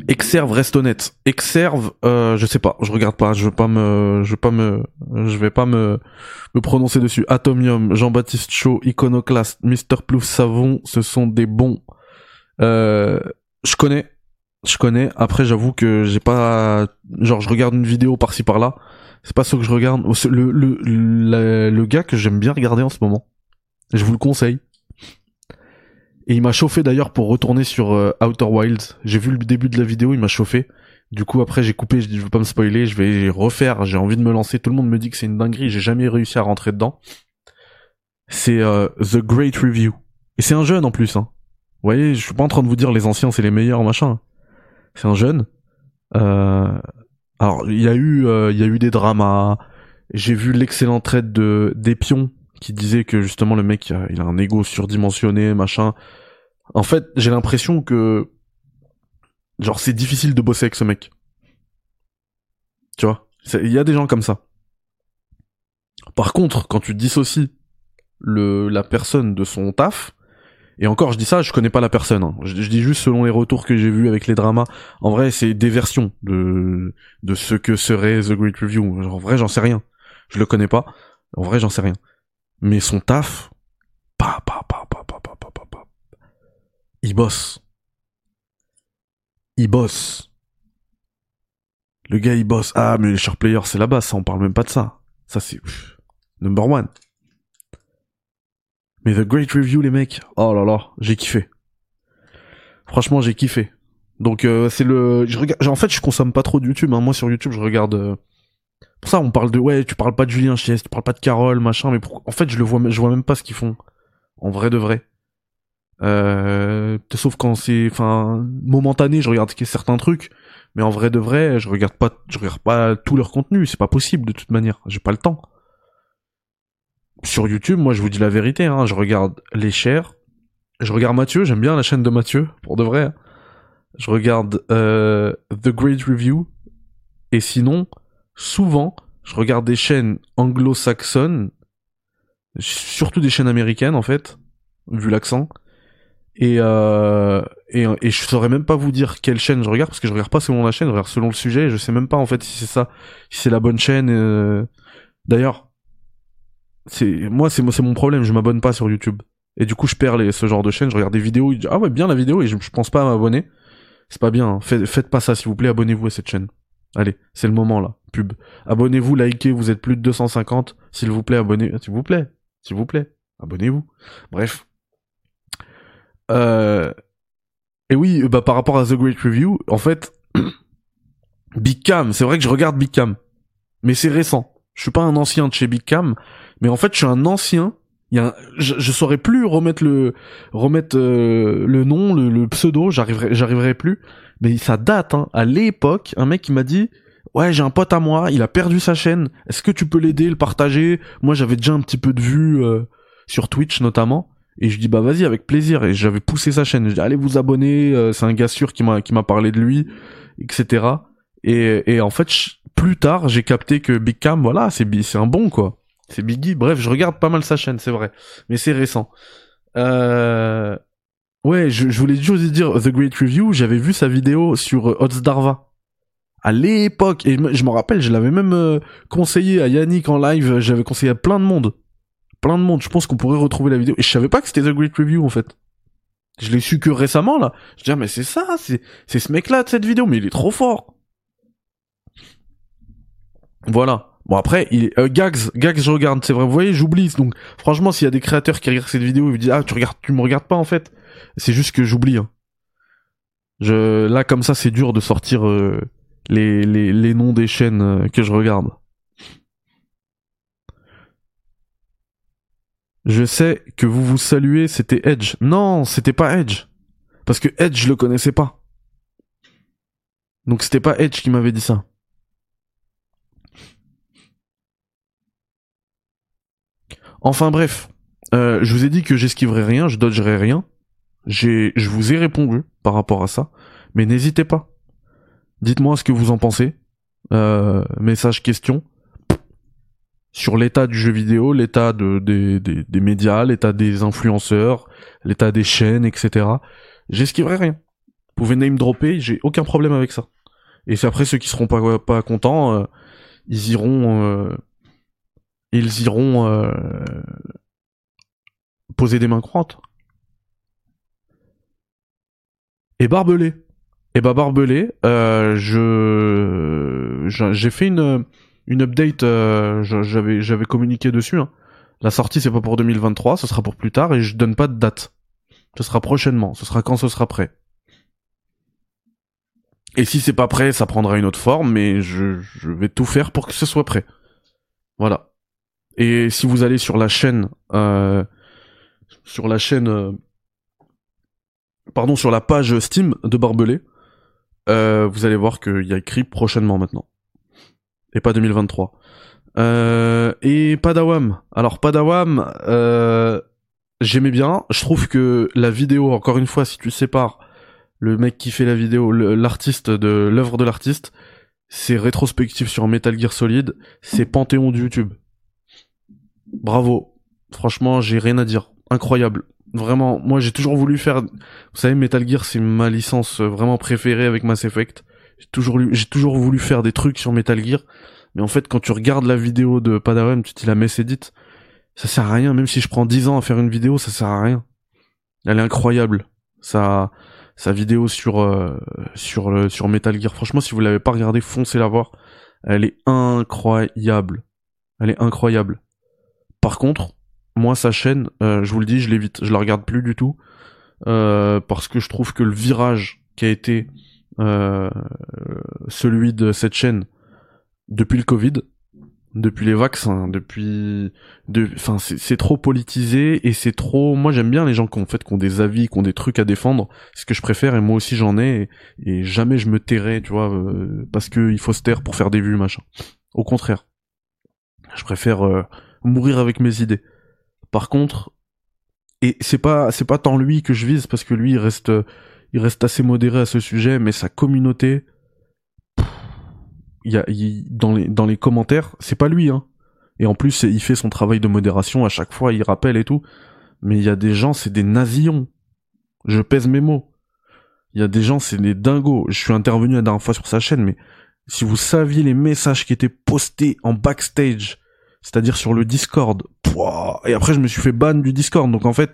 Exerve, reste honnête. Exerve, euh, je sais pas, je regarde pas, je veux pas me, je veux pas me, je vais pas me, me prononcer dessus. Atomium, Jean-Baptiste Chaud, Iconoclast, Mr. Plouf Savon, ce sont des bons. Euh, je connais, je connais. Après, j'avoue que j'ai pas, genre, je regarde une vidéo par-ci par-là. C'est pas ce que je regarde. Le, le, le, le gars que j'aime bien regarder en ce moment. Je vous le conseille. Et il m'a chauffé d'ailleurs pour retourner sur euh, Outer Wilds. J'ai vu le début de la vidéo, il m'a chauffé. Du coup, après, j'ai coupé, je dis, je veux pas me spoiler, je vais refaire, j'ai envie de me lancer. Tout le monde me dit que c'est une dinguerie, j'ai jamais réussi à rentrer dedans. C'est euh, The Great Review. Et c'est un jeune en plus, hein. Vous voyez, je suis pas en train de vous dire les anciens c'est les meilleurs, machin c'est un jeune. Euh, alors il y a eu euh, il y a eu des dramas. J'ai vu l'excellent trade de d'Epion qui disait que justement le mec il a un ego surdimensionné machin. En fait j'ai l'impression que genre c'est difficile de bosser avec ce mec. Tu vois? Il y a des gens comme ça. Par contre quand tu dissocies le la personne de son taf et encore, je dis ça, je connais pas la personne. Hein. Je, dis juste selon les retours que j'ai vus avec les dramas. En vrai, c'est des versions de de ce que serait The Great Review. En vrai, j'en sais rien. Je le connais pas. En vrai, j'en sais rien. Mais son taf, pa pa pa pa pa pa pa pa. Il bosse. Il bosse. Le gars, il bosse. Ah, mais les share players, c'est la base. Ça, on parle même pas de ça. Ça, c'est number one. Mais The Great Review, les mecs, oh là là, j'ai kiffé. Franchement, j'ai kiffé. Donc euh, c'est le, je en fait, je consomme pas trop de YouTube. Hein. Moi, sur YouTube, je regarde. Euh, pour ça, on parle de ouais, tu parles pas de Julien Chies, tu parles pas de Carole, machin. Mais en fait, je le vois, je vois même pas ce qu'ils font. En vrai de vrai. Euh... Sauf quand c'est, enfin, momentané, je regarde certains trucs. Mais en vrai de vrai, je regarde pas, je regarde pas tout leur contenu. C'est pas possible de toute manière. J'ai pas le temps sur YouTube, moi je vous dis la vérité, hein, je regarde les chers, je regarde Mathieu, j'aime bien la chaîne de Mathieu, pour de vrai. Je regarde euh, The Great Review, et sinon, souvent, je regarde des chaînes anglo-saxonnes, surtout des chaînes américaines en fait, vu l'accent, Et, euh, et je saurais même pas vous dire quelle chaîne je regarde parce que je regarde pas selon la chaîne, je regarde selon le sujet. Et je sais même pas en fait si c'est ça, si c'est la bonne chaîne. euh. D'ailleurs, c'est moi c'est mon problème. Je m'abonne pas sur YouTube et du coup je perds ce genre de chaîne. Je regarde des vidéos, je ah ouais bien la vidéo et je, pense pas à m'abonner. C'est pas bien. hein. Faites, faites pas ça s'il vous plaît. Abonnez-vous à cette chaîne. Allez, c'est le moment là. Pub. Abonnez-vous, likez. Vous êtes plus de 250. S'il vous plaît, abonnez. S'il vous plaît, s'il vous plaît, abonnez-vous. Bref. Euh... Et oui, bah par rapport à The Great Review, en fait, [clears throat] Big Cam, c'est vrai que je regarde Big Cam, mais c'est récent. Je suis pas un ancien de chez Big Cam, mais en fait, je suis un ancien. Y a je, je saurais plus remettre le remettre euh, le nom, le, pseudo, j'arriverai j'arriverai plus. Mais ça date. Hein. À l'époque, un mec m'a dit ouais j'ai un pote à moi, il a perdu sa chaîne. Est-ce que tu peux l'aider, le partager? Moi j'avais déjà un petit peu de vues euh, sur Twitch notamment. Et je dis bah vas-y avec plaisir et j'avais poussé sa chaîne. Je dis allez vous abonner, euh, c'est un gars sûr qui m'a qui m'a parlé de lui, etc. Et, et en fait plus tard j'ai capté que Big Cam voilà c'est c'est un bon quoi. C'est Biggie. Bref je regarde pas mal sa chaîne c'est vrai, mais c'est récent. Euh... Ouais je, je voulais juste dire The Great Review. J'avais vu sa vidéo sur euh, Odds Darva à l'époque et je me rappelle je l'avais même euh, conseillé à Yannick en live. J'avais conseillé à plein de monde plein de monde. Je pense qu'on pourrait retrouver la vidéo. Et je savais pas que c'était The Great Review en fait. Je l'ai su que récemment là. Je dis ah mais c'est ça, c'est c'est ce mec là de cette vidéo, mais il est trop fort. Voilà. Bon après, il est, euh, Gags, Gags je regarde, c'est vrai. Vous voyez, j'oublie. Donc franchement, s'il y a des créateurs qui regardent cette vidéo, ils me disent ah tu regardes, tu me regardes pas en fait. C'est juste que j'oublie. hein. Je là comme ça, c'est dur de sortir euh, les, les les noms des chaînes euh, que je regarde. Je sais que vous vous saluez, c'était Edge. Non, c'était pas Edge. Parce que Edge, je le connaissais pas. Donc c'était pas Edge qui m'avait dit ça. Enfin bref, euh, je vous ai dit que j'esquiverais rien, je dodgerais rien. Je vous ai répondu par rapport à ça, mais n'hésitez pas. Dites-moi ce que vous en pensez. Euh, message question sur l'état du jeu vidéo, l'état de, des, médias, l'état des influenceurs, l'état des chaînes, etc. J'esquiverai rien. Vous pouvez name dropper, j'ai aucun problème avec ça. Et c'est après ceux qui seront pas, contents, euh, ils iront, euh, ils iront euh, poser des mains courantes. Et barbelé. Et bah barbelé, euh, je j'ai fait une update, euh, j'avais j'avais communiqué dessus. hein. La sortie c'est pas pour 2023, ce sera pour plus tard et je donne pas de date. Ce sera prochainement, ce sera quand ce sera prêt. Et si c'est pas prêt, ça prendra une autre forme, mais je, vais tout faire pour que ce soit prêt. Voilà. Et si vous allez sur la chaîne, euh, sur la chaîne, pardon, sur la page Steam de Barbelé, euh, vous allez voir qu'il y a écrit prochainement maintenant. Et pas 2023. Euh, et Padawam. Alors Padawam, euh, j'aimais bien. Je trouve que la vidéo, encore une fois, si tu sépares le mec qui fait la vidéo, l'artiste de l'œuvre de l'artiste, c'est rétrospectif sur Metal Gear Solid, c'est Panthéon du YouTube. Bravo. Franchement, j'ai rien à dire. Incroyable. Vraiment, moi j'ai toujours voulu faire. Vous savez, Metal Gear, c'est ma licence euh, vraiment préférée avec Mass Effect. J'ai toujours, j'ai toujours voulu faire des trucs sur Metal Gear, mais en fait, quand tu regardes la vidéo de Padawan, tu te dis la messe edit, ça sert à rien. Même si je prends 10 ans à faire une vidéo, ça sert à rien. Elle est incroyable. Sa, sa vidéo sur euh, sur le, sur Metal Gear. Franchement, si vous l'avez pas regardé, foncez la voir. Elle est incroyable. Elle est incroyable. Par contre, moi sa chaîne, euh, je vous le dis, je l'évite, je la regarde plus du tout euh, parce que je trouve que le virage qui a été euh, celui de cette chaîne depuis le Covid, depuis les vaccins, depuis, de, enfin c'est trop politisé et c'est trop. Moi j'aime bien les gens qui ont en fait qui ont des avis, qui ont des trucs à défendre. C'est ce que je préfère et moi aussi j'en ai et, jamais je me tairai, tu vois, parce que il faut se taire pour faire des vues machin. Au contraire, je préfère mourir avec mes idées. Par contre, et c'est pas c'est pas tant lui que je vise parce que lui il reste il reste assez modéré à ce sujet, mais sa communauté, il y a dans les dans les commentaires, c'est pas lui hein. Et en plus il fait son travail de modération à chaque fois, il rappelle et tout. Mais il y a des gens, c'est des nazillons. Je pèse mes mots. Il y a des gens, c'est des dingos. Je suis intervenu la dernière fois sur sa chaîne, mais si vous saviez les messages qui étaient postés en backstage, c'est-à-dire sur le Discord, pouah, et après je me suis fait ban du Discord. Donc en fait,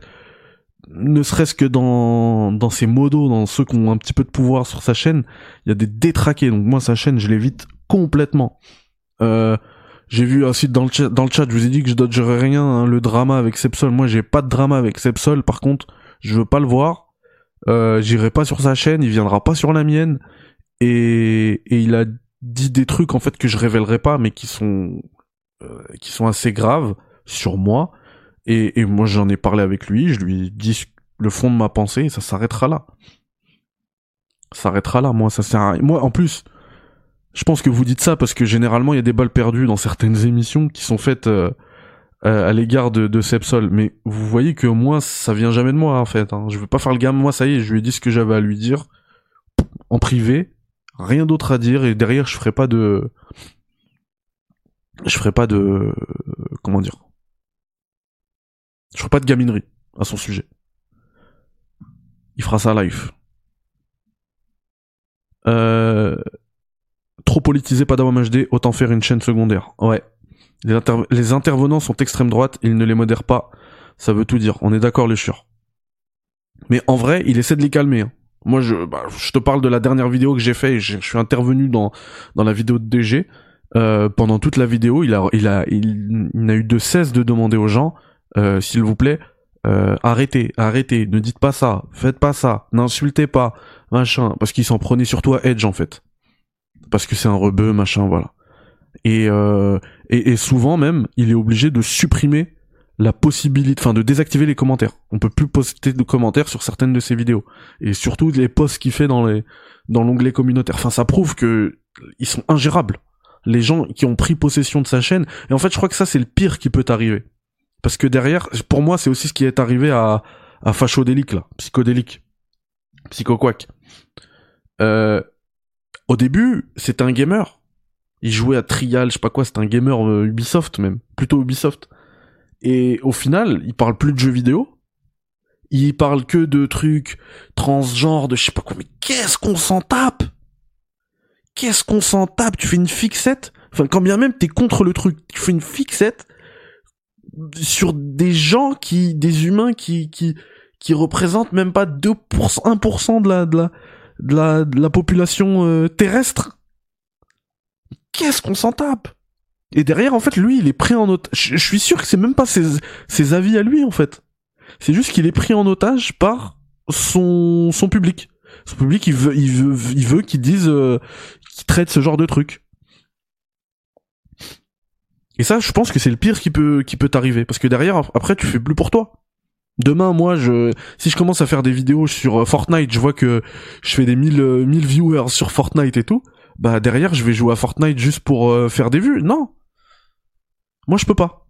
ne serait-ce que dans dans ses modos, dans ceux qui ont un petit peu de pouvoir sur sa chaîne, il y a des détraqués. Donc moi sa chaîne, je l'évite complètement. Euh, j'ai vu aussi dans le dans le chat, je vous ai dit que je dodgerais rien, hein, le drama avec Sepsol. Moi, j'ai pas de drama avec Sepsol. Par contre, je veux pas le voir. Euh, J'irai pas sur sa chaîne, il viendra pas sur la mienne. Et, et il a dit des trucs en fait que je révélerai pas, mais qui sont qui sont assez graves sur moi. Et, et moi, j'en ai parlé avec lui. Je lui ai dit le fond de ma pensée. Et ça s'arrêtera là. Ça s'arrêtera là. Moi, ça sert à... Moi, en plus, je pense que vous dites ça parce que généralement il y a des balles perdues dans certaines émissions qui sont faites euh, euh, à l'égard de, de Sepsol. Mais vous voyez que moi ça vient jamais de moi en fait. Hein. Je veux pas faire le gamme. Moi ça y est, je lui ai dit ce que j'avais à lui dire en privé. Rien d'autre à dire et derrière je ferai pas de, je ferai pas de, comment dire, je ferai pas de gaminerie à son sujet. Il fera ça live. Euh, trop politisé Padawam HD, autant faire une chaîne secondaire. Ouais. Les, intervenants sont extrême droite, ils ne les modèrent pas. Ça veut tout dire. On est d'accord, les chieurs. Mais en vrai, il essaie de les calmer. Hein. Moi, je, bah, je te parle de la dernière vidéo que j'ai fait. Je, je suis intervenu dans la vidéo de DG. Euh, pendant toute la vidéo, il a il a il, n'a eu de cesse de demander aux gens, euh, s'il vous plaît, euh, arrêtez, arrêtez, ne dites pas ça, faites pas ça, n'insultez pas, machin, parce qu'il s'en prenait surtout à Edge en fait parce que c'est un rebeu, machin, voilà. Et, euh, et, et, souvent même, il est obligé de supprimer la possibilité, enfin de désactiver les commentaires. On peut plus poster de commentaires sur certaines de ses vidéos, et surtout les posts qu'il fait dans les dans l'onglet communautaire. Enfin, ça prouve que ils sont ingérables. Les gens qui ont pris possession de sa chaîne. Et en fait, je crois que ça c'est le pire qui peut arriver, parce que derrière, pour moi, c'est aussi ce qui est arrivé à à Fachodélique là, psychodélique, psychoquac. Euh, au début, c'était un gamer. Il jouait à Trial, je sais pas quoi, c'était un gamer euh, Ubisoft même, plutôt Ubisoft. Et au final, il parle plus de jeux vidéo. Il parle que de trucs transgenres, de je sais pas quoi. Mais qu'est-ce qu'on s'en tape? Qu'est-ce qu'on s'en tape Tu fais une fixette? Enfin, quand bien même t'es contre le truc, tu fais une fixette sur des gens qui, des humains qui, qui, représentent même pas 2%, 1% de la, de la, de la, de la population euh, terrestre. Qu'est-ce qu'on s'en tape? Et derrière, en fait, lui, il est pris en otage. Je, suis sûr que c'est même pas ses, ses avis à lui, en fait. C'est juste qu'il est pris en otage par son, son public. Son public, il veut, il veut, il veut qu'il dise, euh, qu'il traite ce genre de truc. Et ça, je pense que c'est le pire qui peut, qui t'arriver. Parce que derrière, après, tu fais plus pour toi. Demain, moi, je, si je commence à faire des vidéos sur euh, Fortnite, je vois que je fais des 1000, 1000 euh, viewers sur Fortnite et tout, bah derrière, je vais jouer à Fortnite juste pour euh, faire des vues. Non. Moi, je peux pas.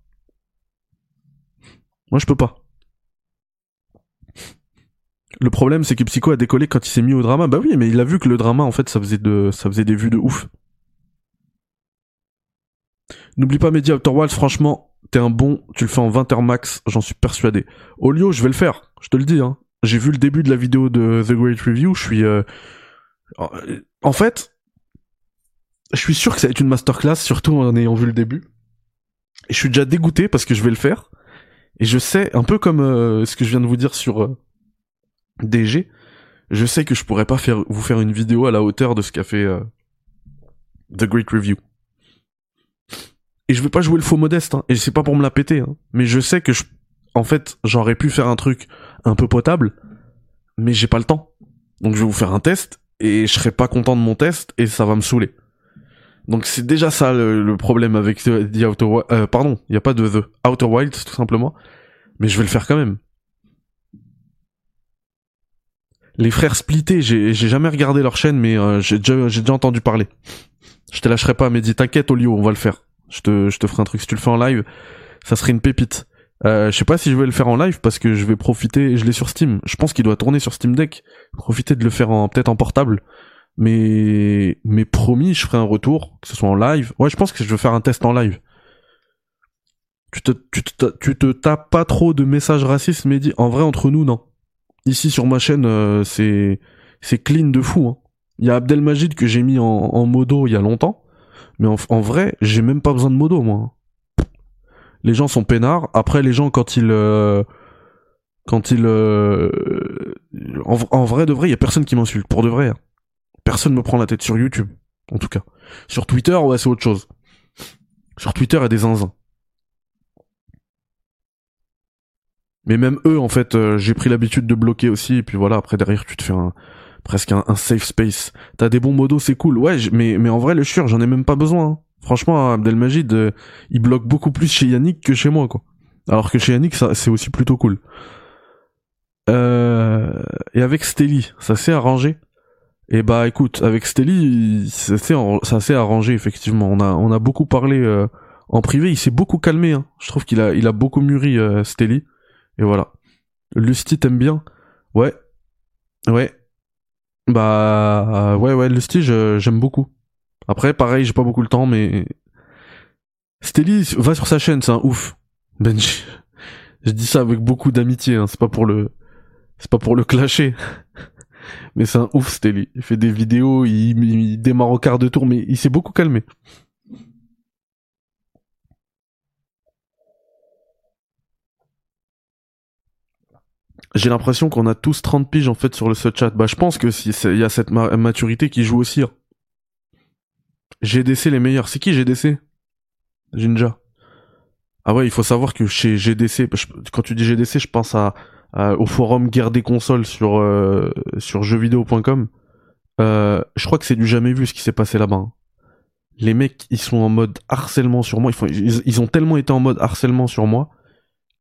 Moi, je peux pas. Le problème, c'est que Psycho a décollé quand il s'est mis au drama. Bah oui, mais il a vu que le drama, en fait, ça faisait de, ça faisait des vues de ouf. N'oublie pas Media Outer franchement, t'es un bon, tu le fais en 20 heures max, j'en suis persuadé. Olio, je vais le faire, je te le dis. Hein. J'ai vu le début de la vidéo de The Great Review, je suis... Euh, en fait, je suis sûr que ça va être une masterclass, surtout en ayant vu le début. Et je suis déjà dégoûté parce que je vais le faire. Et je sais, un peu comme euh, ce que je viens de vous dire sur euh, DG, je sais que je pourrais pas faire vous faire une vidéo à la hauteur de ce qu'a fait The Great Review et je vais pas jouer le faux modeste, hein, et c'est pas pour me la péter, hein, mais je sais que je, en fait, j'aurais pu faire un truc un peu potable, mais j'ai pas le temps. Donc je vais vous faire un test, et je serai pas content de mon test, et ça va me saouler. Donc c'est déjà ça le, problème avec The Outer Wild, euh, pardon, il a pas de The Outer Wilds tout simplement, mais je vais le faire quand même. Les frères splittés, j'ai jamais regardé leur chaîne, mais euh, j'ai déjà, entendu parler. Je te lâcherai pas, mais dis t'inquiète Olio, on va le faire. Je te, je te ferai un truc si tu le fais en live. Ça serait une pépite. Euh, je sais pas si je vais le faire en live parce que je vais profiter. Je l'ai sur Steam. Je pense qu'il doit tourner sur Steam Deck. Profiter de le faire en peut-être en portable. Mais mais promis, je ferai un retour, que ce soit en live. Ouais, je pense que je vais faire un test en live. Tu te tu te, tu te tapes pas trop de messages racistes, mais en vrai entre nous non. Ici sur ma chaîne, euh, c'est c'est clean de fou. Hein. Il y a Abdelmajid que j'ai mis en, modo il y a longtemps, mais en, vrai, j'ai même pas besoin de modo moi. Les gens sont peinards. Après, les gens quand ils euh, quand ils euh, en, en vrai de vrai, il y a personne qui m'insulte pour de vrai. hein. Personne me prend la tête sur YouTube, en tout cas. Sur Twitter, ouais, c'est autre chose. Sur Twitter, il y a des zinzins. Mais même eux, en fait, euh, j'ai pris l'habitude de bloquer aussi, et puis voilà, après derrière, tu te fais un, presque un, safe space. T'as des bons modos, c'est cool. Ouais, mais, mais en vrai, le sûr, j'en ai même pas besoin. hein. Franchement, Abdelmajid, euh, il bloque beaucoup plus chez Yannick que chez moi, quoi. Alors que chez Yannick, c'est aussi plutôt cool. Euh, et avec Steli, ça s'est arrangé. Et bah écoute, avec Steli, ça s'est arrangé effectivement. On a on a beaucoup parlé en privé. Il s'est beaucoup calmé. Hein. Je trouve qu'il a il a beaucoup mûri Steli. Et voilà. Lusty t'aimes bien? Ouais. Ouais. Bah ouais ouais Lusty j'aime beaucoup. Après pareil j'ai pas beaucoup le temps mais Steli va sur sa chaîne c'est un ouf. Benji. Je dis ça avec beaucoup d'amitié. Hein. C'est pas pour le c'est pas pour le clasher. Mais c'est un ouf, Steli. Il fait des vidéos, il, il démarre au quart de tour, mais il s'est beaucoup calmé. J'ai l'impression qu'on a tous 30 piges en fait sur le ce chat. Bah je pense que si il y a cette ma- maturité qui joue aussi. hein. GDC les meilleurs. C'est qui GDC Jinja. Ah ouais, il faut savoir que chez GDC, quand tu dis GDC, je pense à, au forum guerre des consoles sur euh, sur jeuxvideo.com. Euh, je crois que c'est du jamais vu ce qui s'est passé là-bas. hein. Les mecs, ils sont en mode harcèlement sur moi. Ils, ont tellement été en mode harcèlement sur moi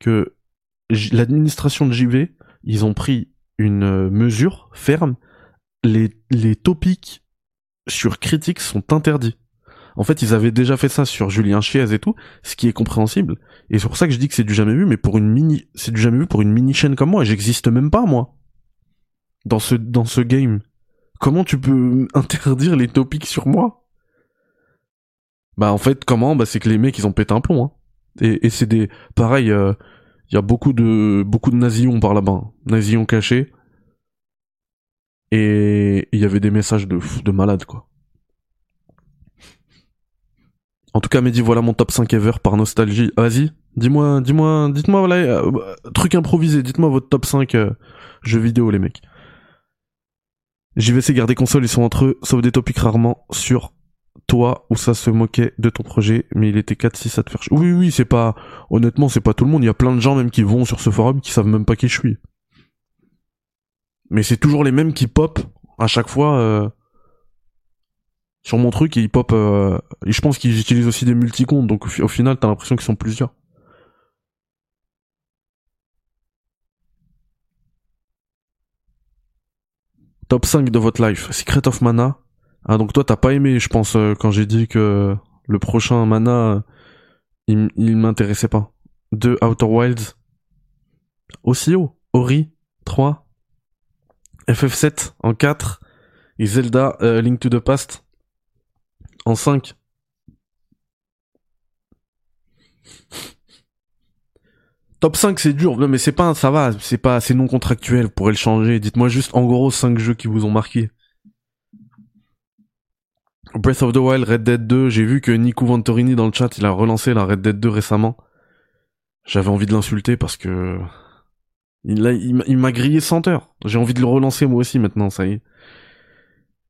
que l'administration de JV, ils ont pris une euh, mesure ferme. Les, les topics sur critiques sont interdits. En fait, ils avaient déjà fait ça sur Julien Chiez et tout, ce qui est compréhensible. Et c'est pour ça que je dis que c'est du jamais vu, mais pour une mini, c'est du jamais vu pour une mini chaîne comme moi, et j'existe même pas, moi. Dans ce, dans ce game. Comment tu peux [laughs] interdire les topics sur moi? Bah, en fait, comment? Bah, c'est que les mecs, ils ont pété un plomb, hein. Et, et c'est des, pareil, euh, il y a beaucoup de, beaucoup de nazillons par là-bas. hein. Nazillons cachés. Et il y avait des messages de, de malades, quoi. En tout cas, Mehdi, voilà mon top 5 ever par nostalgie. Vas-y, dis-moi, dis-moi, dites-moi, voilà, euh, truc improvisé, dites-moi votre top 5 euh, jeux vidéo, les mecs. JVC garder console, ils sont entre eux, sauf des topics rarement sur toi où ça se moquait de ton projet, mais il était 4-6 à te faire ch- Oui, oui, c'est pas, honnêtement, c'est pas tout le monde. Il y a plein de gens même qui vont sur ce forum qui savent même pas qui je suis. Mais c'est toujours les mêmes qui pop à chaque fois euh, sur mon truc et ils pop. euh, et je pense qu'ils utilisent aussi des multicomptes, donc au, au final, t'as l'impression qu'ils sont plusieurs. Top 5 de votre life. Secret of Mana. Ah, donc toi, t'as pas aimé, je pense, euh, quand j'ai dit que le prochain Mana, il, il m'intéressait pas. 2 Outer Wilds. Aussi haut. Ori. 3. FF7 en 4. Et Zelda euh, Link to the Past en 5. Top 5 c'est dur, mais c'est pas, ça va, c'est pas, c'est non contractuel, vous pourrez le changer. Dites-moi juste en gros 5 jeux qui vous ont marqué. Breath of the Wild, Red Dead 2, j'ai vu que Nico Ventorini dans le chat, il a relancé la Red Dead 2 récemment. J'avais envie de l'insulter parce que il, m'a- il m'a grillé 100 heures. J'ai envie de le relancer moi aussi maintenant, ça y est.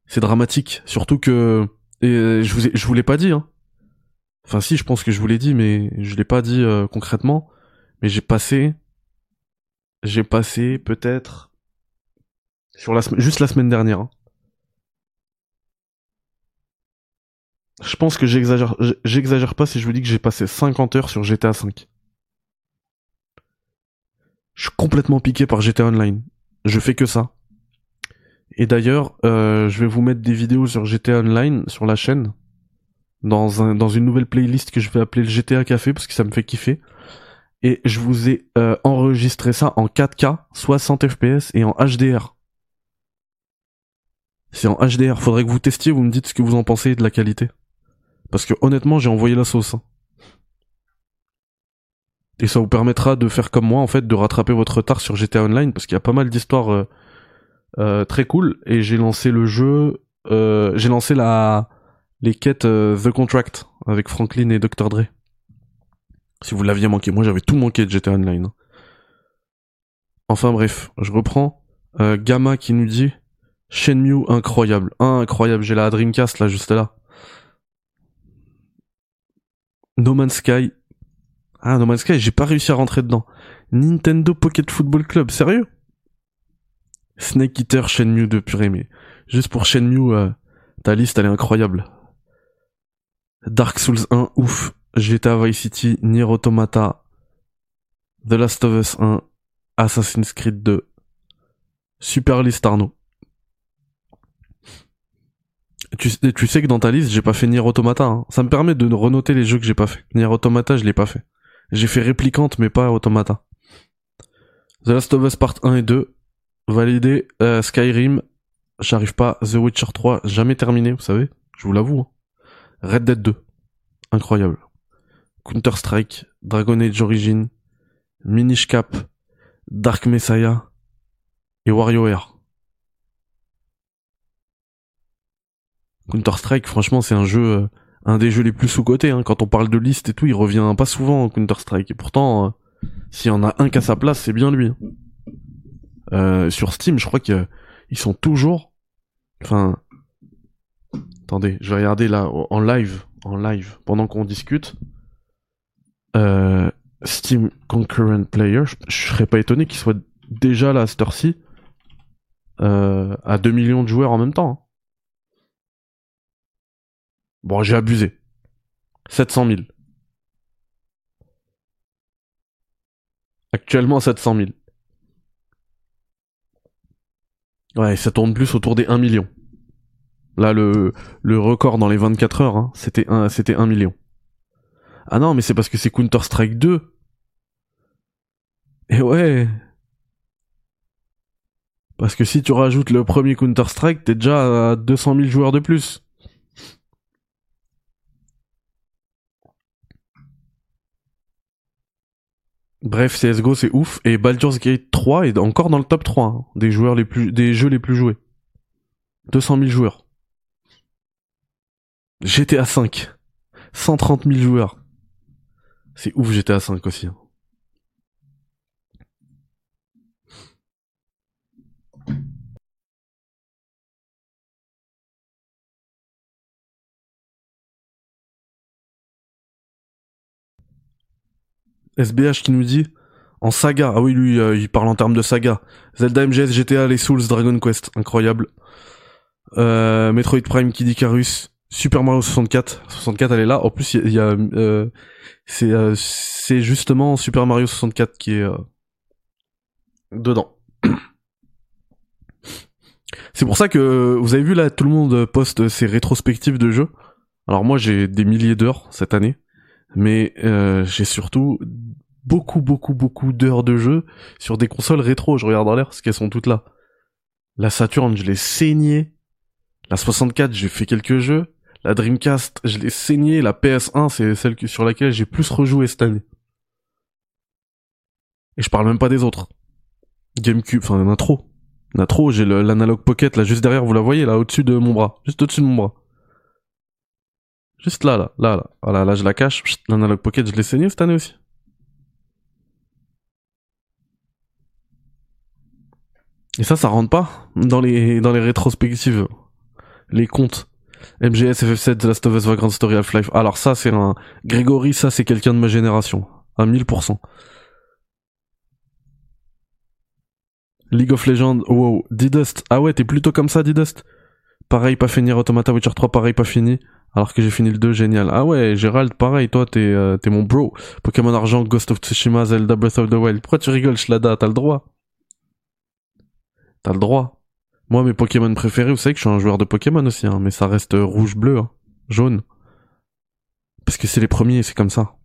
C'est dramatique, surtout que je vous l'ai pas dit hein. Enfin si, je pense que je vous l'ai dit mais je l'ai pas dit euh, concrètement, mais j'ai passé j'ai passé peut-être juste la semaine dernière. hein. Je pense que j'exagère j'exagère pas si je vous dis que j'ai passé 50 heures sur GTA 5. Je suis complètement piqué par GTA Online. Je fais que ça. Et d'ailleurs, euh, je vais vous mettre des vidéos sur GTA Online sur la chaîne, dans un, dans une nouvelle playlist que je vais appeler le GTA Café parce que ça me fait kiffer. Et je vous ai euh, enregistré ça en 4K, 60 FPS et en HDR. C'est en HDR. Faudrait que vous testiez, vous me dites ce que vous en pensez de la qualité. Parce que honnêtement, j'ai envoyé la sauce. hein. Et ça vous permettra de faire comme moi, en fait, de rattraper votre retard sur GTA Online, parce qu'il y a pas mal d'histoires euh, euh, très cool. Et j'ai lancé le jeu, euh, j'ai lancé la les quêtes The Contract avec Franklin et Dr. Dre. Si vous l'aviez manqué, moi j'avais tout manqué de GTA Online. hein. Enfin bref, je reprends. Gamma qui nous dit Shenmue incroyable, incroyable. J'ai la Dreamcast là juste là. No Man's Sky. Ah No Man's Sky, j'ai pas réussi à rentrer dedans. Nintendo Pocket Football Club, sérieux? Snake Eater, Shenmue 2, purée, mais juste pour Shenmue, euh, ta liste elle est incroyable. Dark Souls 1, ouf. GTA Vice City, Nier Automata, The Last of Us 1, Assassin's Creed 2, Super List Arnaud. Tu, tu sais que dans ta liste, j'ai pas fait Nier Automata. hein. Ça me permet de renoter les jeux que j'ai pas fait. Nier Automata, je l'ai pas fait. J'ai fait Réplicante, mais pas Automata. The Last of Us Part 1 et 2, validé. Euh, Skyrim, j'arrive pas. The Witcher 3, jamais terminé, vous savez. Je vous l'avoue. hein. Red Dead 2, incroyable. Counter-Strike, Dragon Age Origin, Minish Cap, Dark Messiah et WarioWare. Counter-Strike, franchement, c'est un jeu, euh, un des jeux les plus sous-cotés. Hein. Quand on parle de liste et tout, il revient pas souvent Counter-Strike. Et pourtant, euh, s'il y en a un qui a sa place, c'est bien lui. hein. Euh, sur Steam, je crois qu'ils sont toujours. Enfin, attendez, je vais regarder là en live, en live, pendant qu'on discute. Steam Concurrent Player, je, serais pas étonné qu'il soit déjà là à cette heure-ci à 2 millions de joueurs en même temps. Bon, j'ai abusé. 700 000. Actuellement 700 000. Ouais, ça tourne plus autour des 1 million. Là, le, le record dans les 24 heures, hein, c'était un, c'était 1 million. Ah non, mais c'est parce que c'est Counter-Strike 2. Et ouais. Parce que si tu rajoutes le premier Counter-Strike, t'es déjà à 200 000 joueurs de plus. Bref, CSGO c'est ouf et Baldur's Gate 3 est encore dans le top 3 hein, des joueurs les plus des jeux les plus joués. 200 000 joueurs. GTA 5 130 000 joueurs. C'est ouf GTA 5 aussi. hein. SBH qui nous dit en saga. Ah oui, lui, euh, il parle en termes de saga. Zelda MGS, GTA, les Souls, Dragon Quest, incroyable. Euh, Metroid Prime, Kid Icarus, Super Mario 64. 64, elle est là. En plus, il y a, euh, c'est, euh, c'est justement Super Mario 64 qui est euh, dedans. [coughs] C'est pour ça que vous avez vu là, tout le monde poste ses rétrospectives de jeux. Alors moi, j'ai des milliers d'heures cette année mais euh, j'ai surtout beaucoup beaucoup beaucoup d'heures de jeu sur des consoles rétro. Je regarde en l'air parce qu'elles sont toutes là. La Saturn, je l'ai saignée. La 64, j'ai fait quelques jeux. La Dreamcast, je l'ai saignée. La PS1, c'est celle sur laquelle j'ai plus rejoué cette année. Et je parle même pas des autres. GameCube, enfin, il y en a trop. Il y trop. J'ai le- l'analog pocket là juste derrière, vous la voyez là au-dessus de mon bras, juste au-dessus de mon bras. Juste là, là, là, là. Voilà, là, je la cache. L'analog pocket, je l'ai saigné cette année aussi. Et ça, ça rentre pas dans les, dans les rétrospectives. Les comptes. MGS, FF7, The Last of Us, Vagrant Story, Half-Life. Alors ça, c'est un... Grégory, ça, c'est quelqu'un de ma génération. À 1000%. League of Legends, wow. Didust. Ah ouais, t'es plutôt comme ça, Didust? Pareil, pas fini. Automata Witcher 3, pareil, pas fini. Alors que j'ai fini le 2, génial. Ah ouais, Gérald, pareil, toi, t'es euh, t'es mon bro. Pokémon Argent, Ghost of Tsushima, Zelda Breath of the Wild. Pourquoi tu rigoles, Shlada? T'as le droit. T'as le droit. Moi, mes Pokémon préférés, vous savez que je suis un joueur de Pokémon aussi, hein, mais ça reste euh, rouge-bleu, hein, jaune. Parce que c'est les premiers, c'est comme ça.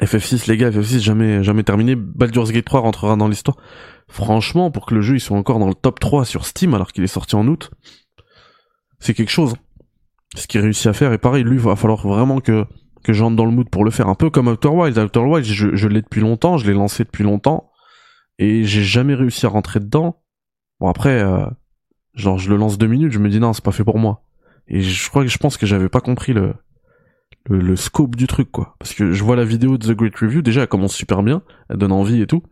FF6, les gars, FF6, jamais, jamais terminé. Baldur's Gate 3 rentrera dans l'histoire. Franchement, pour que le jeu il soit encore dans le top 3 sur Steam alors qu'il est sorti en août, c'est quelque chose. Ce qu'il réussit à faire, et pareil, lui, va falloir vraiment que que j'entre dans le mood pour le faire. Un peu comme Outer Wilds. Outer Wilds, je, l'ai depuis longtemps, je l'ai lancé depuis longtemps, et j'ai jamais réussi à rentrer dedans. Bon après, euh, genre je le lance deux minutes, je me dis non, c'est pas fait pour moi. Et je crois que je pense que j'avais pas compris le, le, le scope du truc quoi. Parce que je vois la vidéo de The Great Review, déjà elle commence super bien, elle donne envie et tout,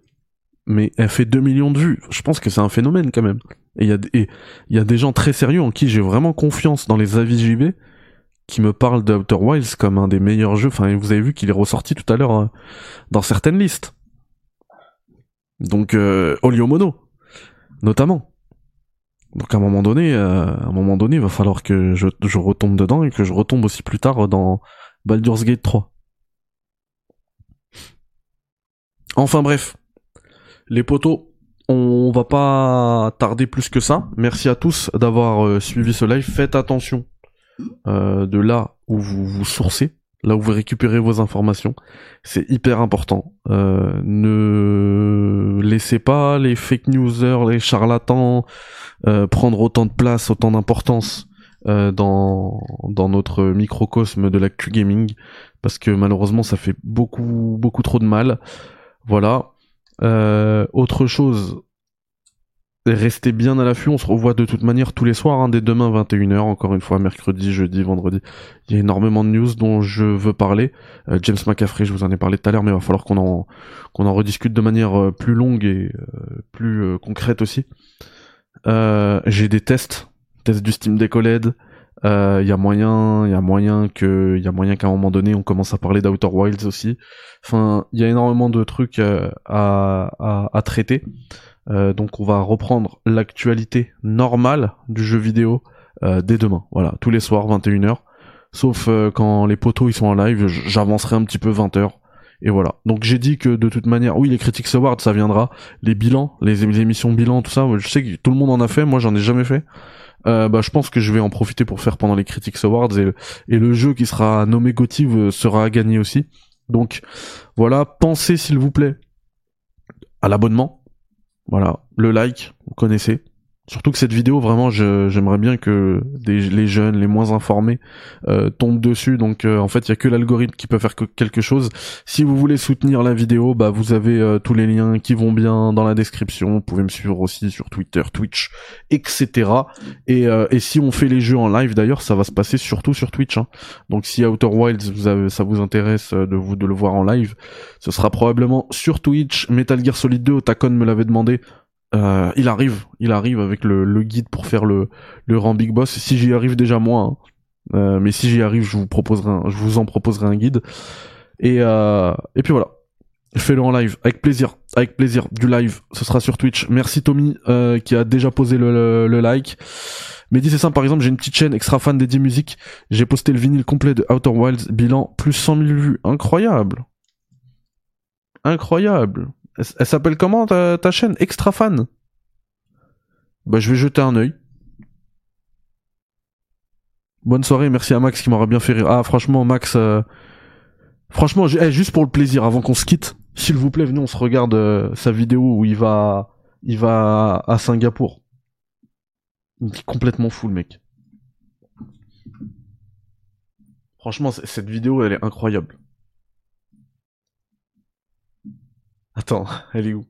mais elle fait 2 millions de vues. Je pense que c'est un phénomène quand même. Et il y a des gens très sérieux en qui j'ai vraiment confiance dans les avis JV qui me parlent de Outer Wilds comme un des meilleurs jeux. Enfin, vous avez vu qu'il est ressorti tout à l'heure euh, dans certaines listes. Donc euh, Oliomono, notamment. Donc à un moment donné, euh, à un moment donné, il va falloir que je, je retombe dedans et que je retombe aussi plus tard dans Baldur's Gate 3. Enfin bref, les potos, on va pas tarder plus que ça. Merci à tous d'avoir euh, suivi ce live. Faites attention euh, de là où vous vous sourcez, là où vous récupérez vos informations. C'est hyper important. Euh, ne laissez pas les fake newsers, les charlatans euh, prendre autant de place, autant d'importance euh, dans dans notre microcosme de l'actu gaming, parce que malheureusement ça fait beaucoup beaucoup trop de mal. Voilà. Euh, autre chose, restez bien à l'affût, on se revoit de toute manière tous les soirs, hein, dès demain 21h, encore une fois, mercredi, jeudi, vendredi. Il y a énormément de news dont je veux parler. Euh, James McCaffrey, je vous en ai parlé tout à l'heure, mais il va falloir qu'on en, rediscute de manière euh, plus longue et euh, plus concrète aussi. J'ai des tests, tests du Steam Deck. Il y a moyen, y a moyen que, y a moyen qu'à un moment donné, on commence à parler d'Outer Wilds aussi. Enfin, il y a énormément de trucs euh, à, à, à traiter. Euh, donc on va reprendre l'actualité normale du jeu vidéo euh, dès demain. Voilà, tous les soirs 21h. Sauf euh, quand les potos ils sont en live, j'avancerai un petit peu 20h. Et voilà. Donc j'ai dit que de toute manière, oui, les Critics Awards, ça viendra. Les bilans, les, émissions bilan, tout ça, je sais que tout le monde en a fait, moi j'en ai jamais fait. Euh, bah, je pense que je vais en profiter pour faire pendant les Critics Awards et, le jeu qui sera nommé GOTY euh, sera à gagner aussi. Donc voilà, pensez s'il vous plaît à l'abonnement. Voilà, le like, vous connaissez. Surtout que cette vidéo, vraiment, j'aimerais bien que les jeunes, les moins informés, euh, tombent dessus. Donc, euh, en fait, il y a que l'algorithme qui peut faire que- quelque chose. Si vous voulez soutenir la vidéo, bah, vous avez euh, tous les liens qui vont bien dans la description. Vous pouvez me suivre aussi sur Twitter, Twitch, etc. Et, si on fait les jeux en live, d'ailleurs, ça va se passer surtout sur Twitch. hein. Donc, si Outer Wilds, ça vous intéresse de vous de le voir en live, ce sera probablement sur Twitch. Metal Gear Solid 2, Otacon me l'avait demandé. Euh, il arrive, il arrive avec le, guide pour faire le, le rang Big Boss. Si j'y arrive déjà moi, hein. Euh, mais si j'y arrive, je vous en proposerai un guide. Et euh, et puis voilà, fais-le en live, avec plaisir, avec plaisir. Du live, ce sera sur Twitch. Merci Tommy qui a déjà posé le, le, le like. Mehdi c'est simple, par exemple, j'ai une petite chaîne extra fan dédiée musique. J'ai posté le vinyle complet de Outer Wilds, bilan plus 100 000 vues, incroyable, incroyable. Elle, elle s'appelle comment ta, chaîne? Extra fan. Bah je vais jeter un œil. Bonne soirée, merci à Max qui m'aura bien fait rire. Ah franchement Max, euh, franchement eh, juste pour le plaisir, avant qu'on se quitte, s'il vous plaît venez on se regarde euh, sa vidéo où il va, il va à Singapour. Il est complètement fou le mec. Franchement cette vidéo elle est incroyable. Attends, elle est où?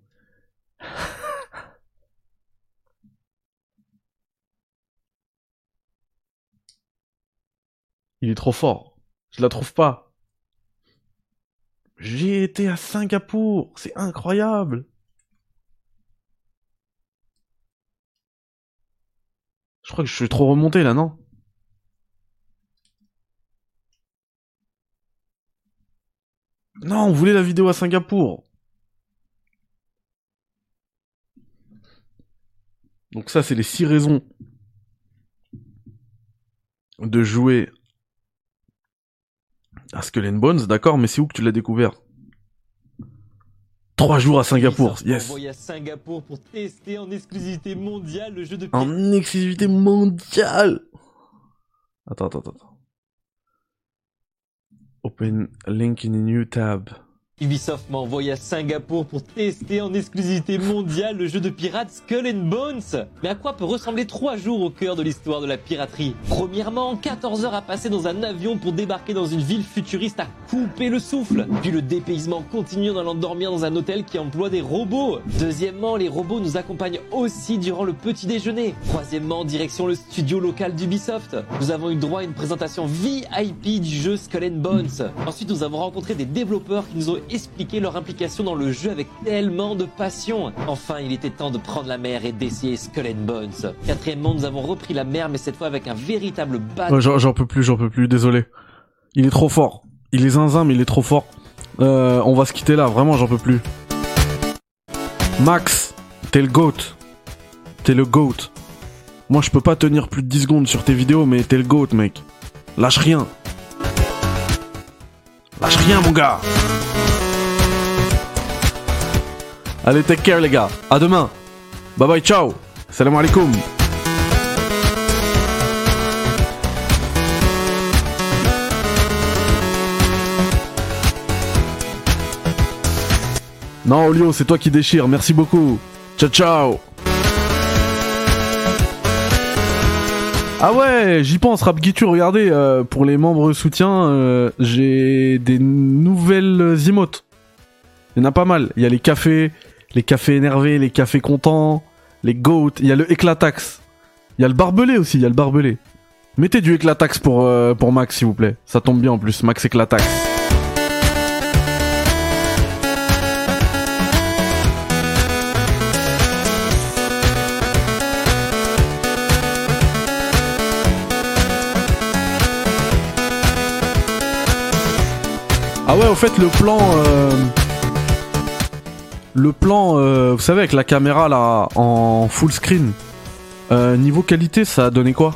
Il est trop fort. Je la trouve pas. J'ai été à Singapour. C'est incroyable. Je crois que je suis trop remonté là, non? Non, on voulait la vidéo à Singapour. Donc ça, c'est les six raisons de jouer à Skull and Bones, d'accord, mais c'est où que tu l'as découvert? Trois jours à Singapour, yes. envoyé à Singapour pour tester en exclusivité mondiale le jeu de En exclusivité mondiale. Attends, attends, attends. Open link in a new tab. Ubisoft m'a envoyé à Singapour pour tester en exclusivité mondiale le jeu de pirates Skull and Bones. Mais à quoi peut ressembler 3 jours au cœur de l'histoire de la piraterie? Premièrement, 14 heures à passer dans un avion pour débarquer dans une ville futuriste à couper le souffle. Puis le dépaysement continue en allant dormir dans un hôtel qui emploie des robots. Deuxièmement, les robots nous accompagnent aussi durant le petit déjeuner. Troisièmement, direction le studio local d'Ubisoft. Nous avons eu droit à une présentation VIP du jeu Skull and Bones. Ensuite, nous avons rencontré des développeurs qui nous ont expliqué leur implication dans le jeu avec tellement de passion. Enfin, il était temps de prendre la mer et d'essayer Skull and Bones. Quatrièmement, nous avons repris la mer, mais cette fois avec un véritable j'en j'en peux plus, j'en peux plus, désolé. Il est trop fort. Il est zinzin, mais il est trop fort. Euh, on va se quitter là, vraiment, j'en peux plus. Max, t'es le GOAT. T'es le GOAT. Moi, je peux pas tenir plus de 10 secondes sur tes vidéos, mais t'es le GOAT, mec. Lâche rien. Lâche rien, mon gars. Allez, take care, les gars. À demain. Bye bye, ciao. Salam alaikum. Non, Olio, c'est toi qui déchire. Merci beaucoup. Ciao, ciao. Ah ouais, j'y pense, Rapgitu, regardez, euh, pour les membres soutiens, euh, j'ai des nouvelles emotes. Il y en a pas mal. Il y a les cafés, les cafés énervés, les cafés contents, les goats, il y a le éclatax. Il y a le barbelé aussi, il y a le barbelé. Mettez du éclatax pour, euh, pour Max, s'il vous plaît. Ça tombe bien en plus, Max éclatax. Ah ouais, au fait, le plan... euh, Le plan, euh, vous savez, avec la caméra là, en full screen, euh, niveau qualité, ça a donné quoi?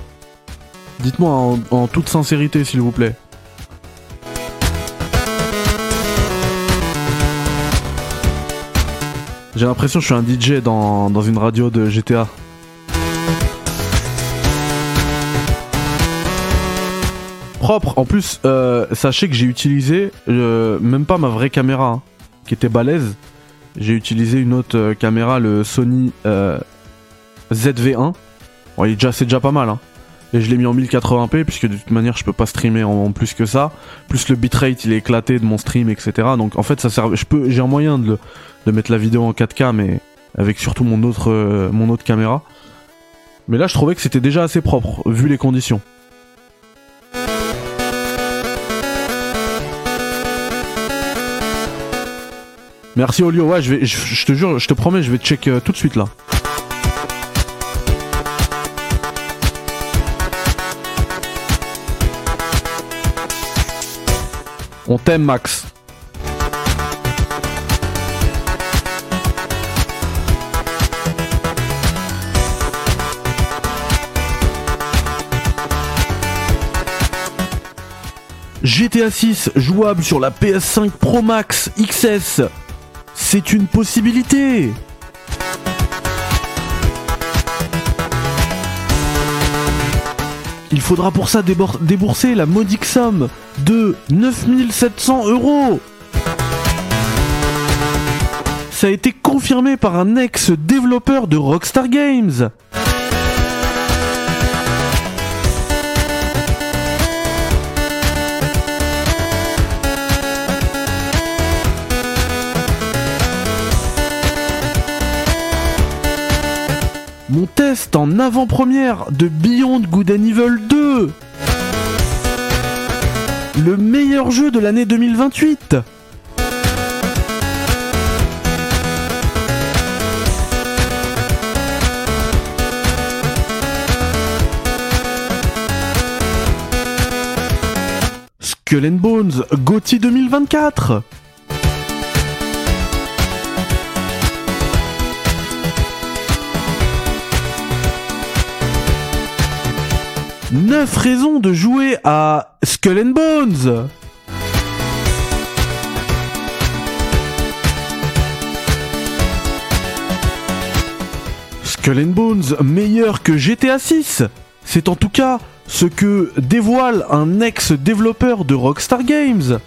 Dites-moi en, toute sincérité, s'il vous plaît. J'ai l'impression que je suis un DJ dans, une radio de GTA. Propre. En plus, euh, sachez que j'ai utilisé même pas ma vraie caméra, hein, qui était balèze. J'ai utilisé une autre euh, caméra, le Sony euh, ZV1. Bon, c'est déjà pas mal. Hein. Et je l'ai mis en 1080p, puisque de toute manière, je peux pas streamer en, plus que ça. Plus le bitrate, il est éclaté de mon stream, etc. Donc en fait, ça sert. Je peux, j'ai un moyen de mettre la vidéo en 4K, mais avec surtout mon autre, euh, mon autre caméra. Mais là, je trouvais que c'était déjà assez propre, vu les conditions. Merci Olio, ouais, je vais, je, te jure, je te promets, je vais check euh, tout de suite là. On t'aime Max. GTA 6 jouable sur la PS5 Pro Max XS. C'est une possibilité. Il faudra pour ça débourser la modique somme de 9700 euros. Ça a été confirmé par un ex-développeur de Rockstar Games. Mon test en avant-première de Beyond Good and Evil 2. Le meilleur jeu de l'année 2028. Skull Bones, GOTY 2024. Neuf raisons de jouer à Skull and Bones. Skull and Bones meilleur que GTA 6. C'est en tout cas ce que dévoile un ex-développeur de Rockstar Games.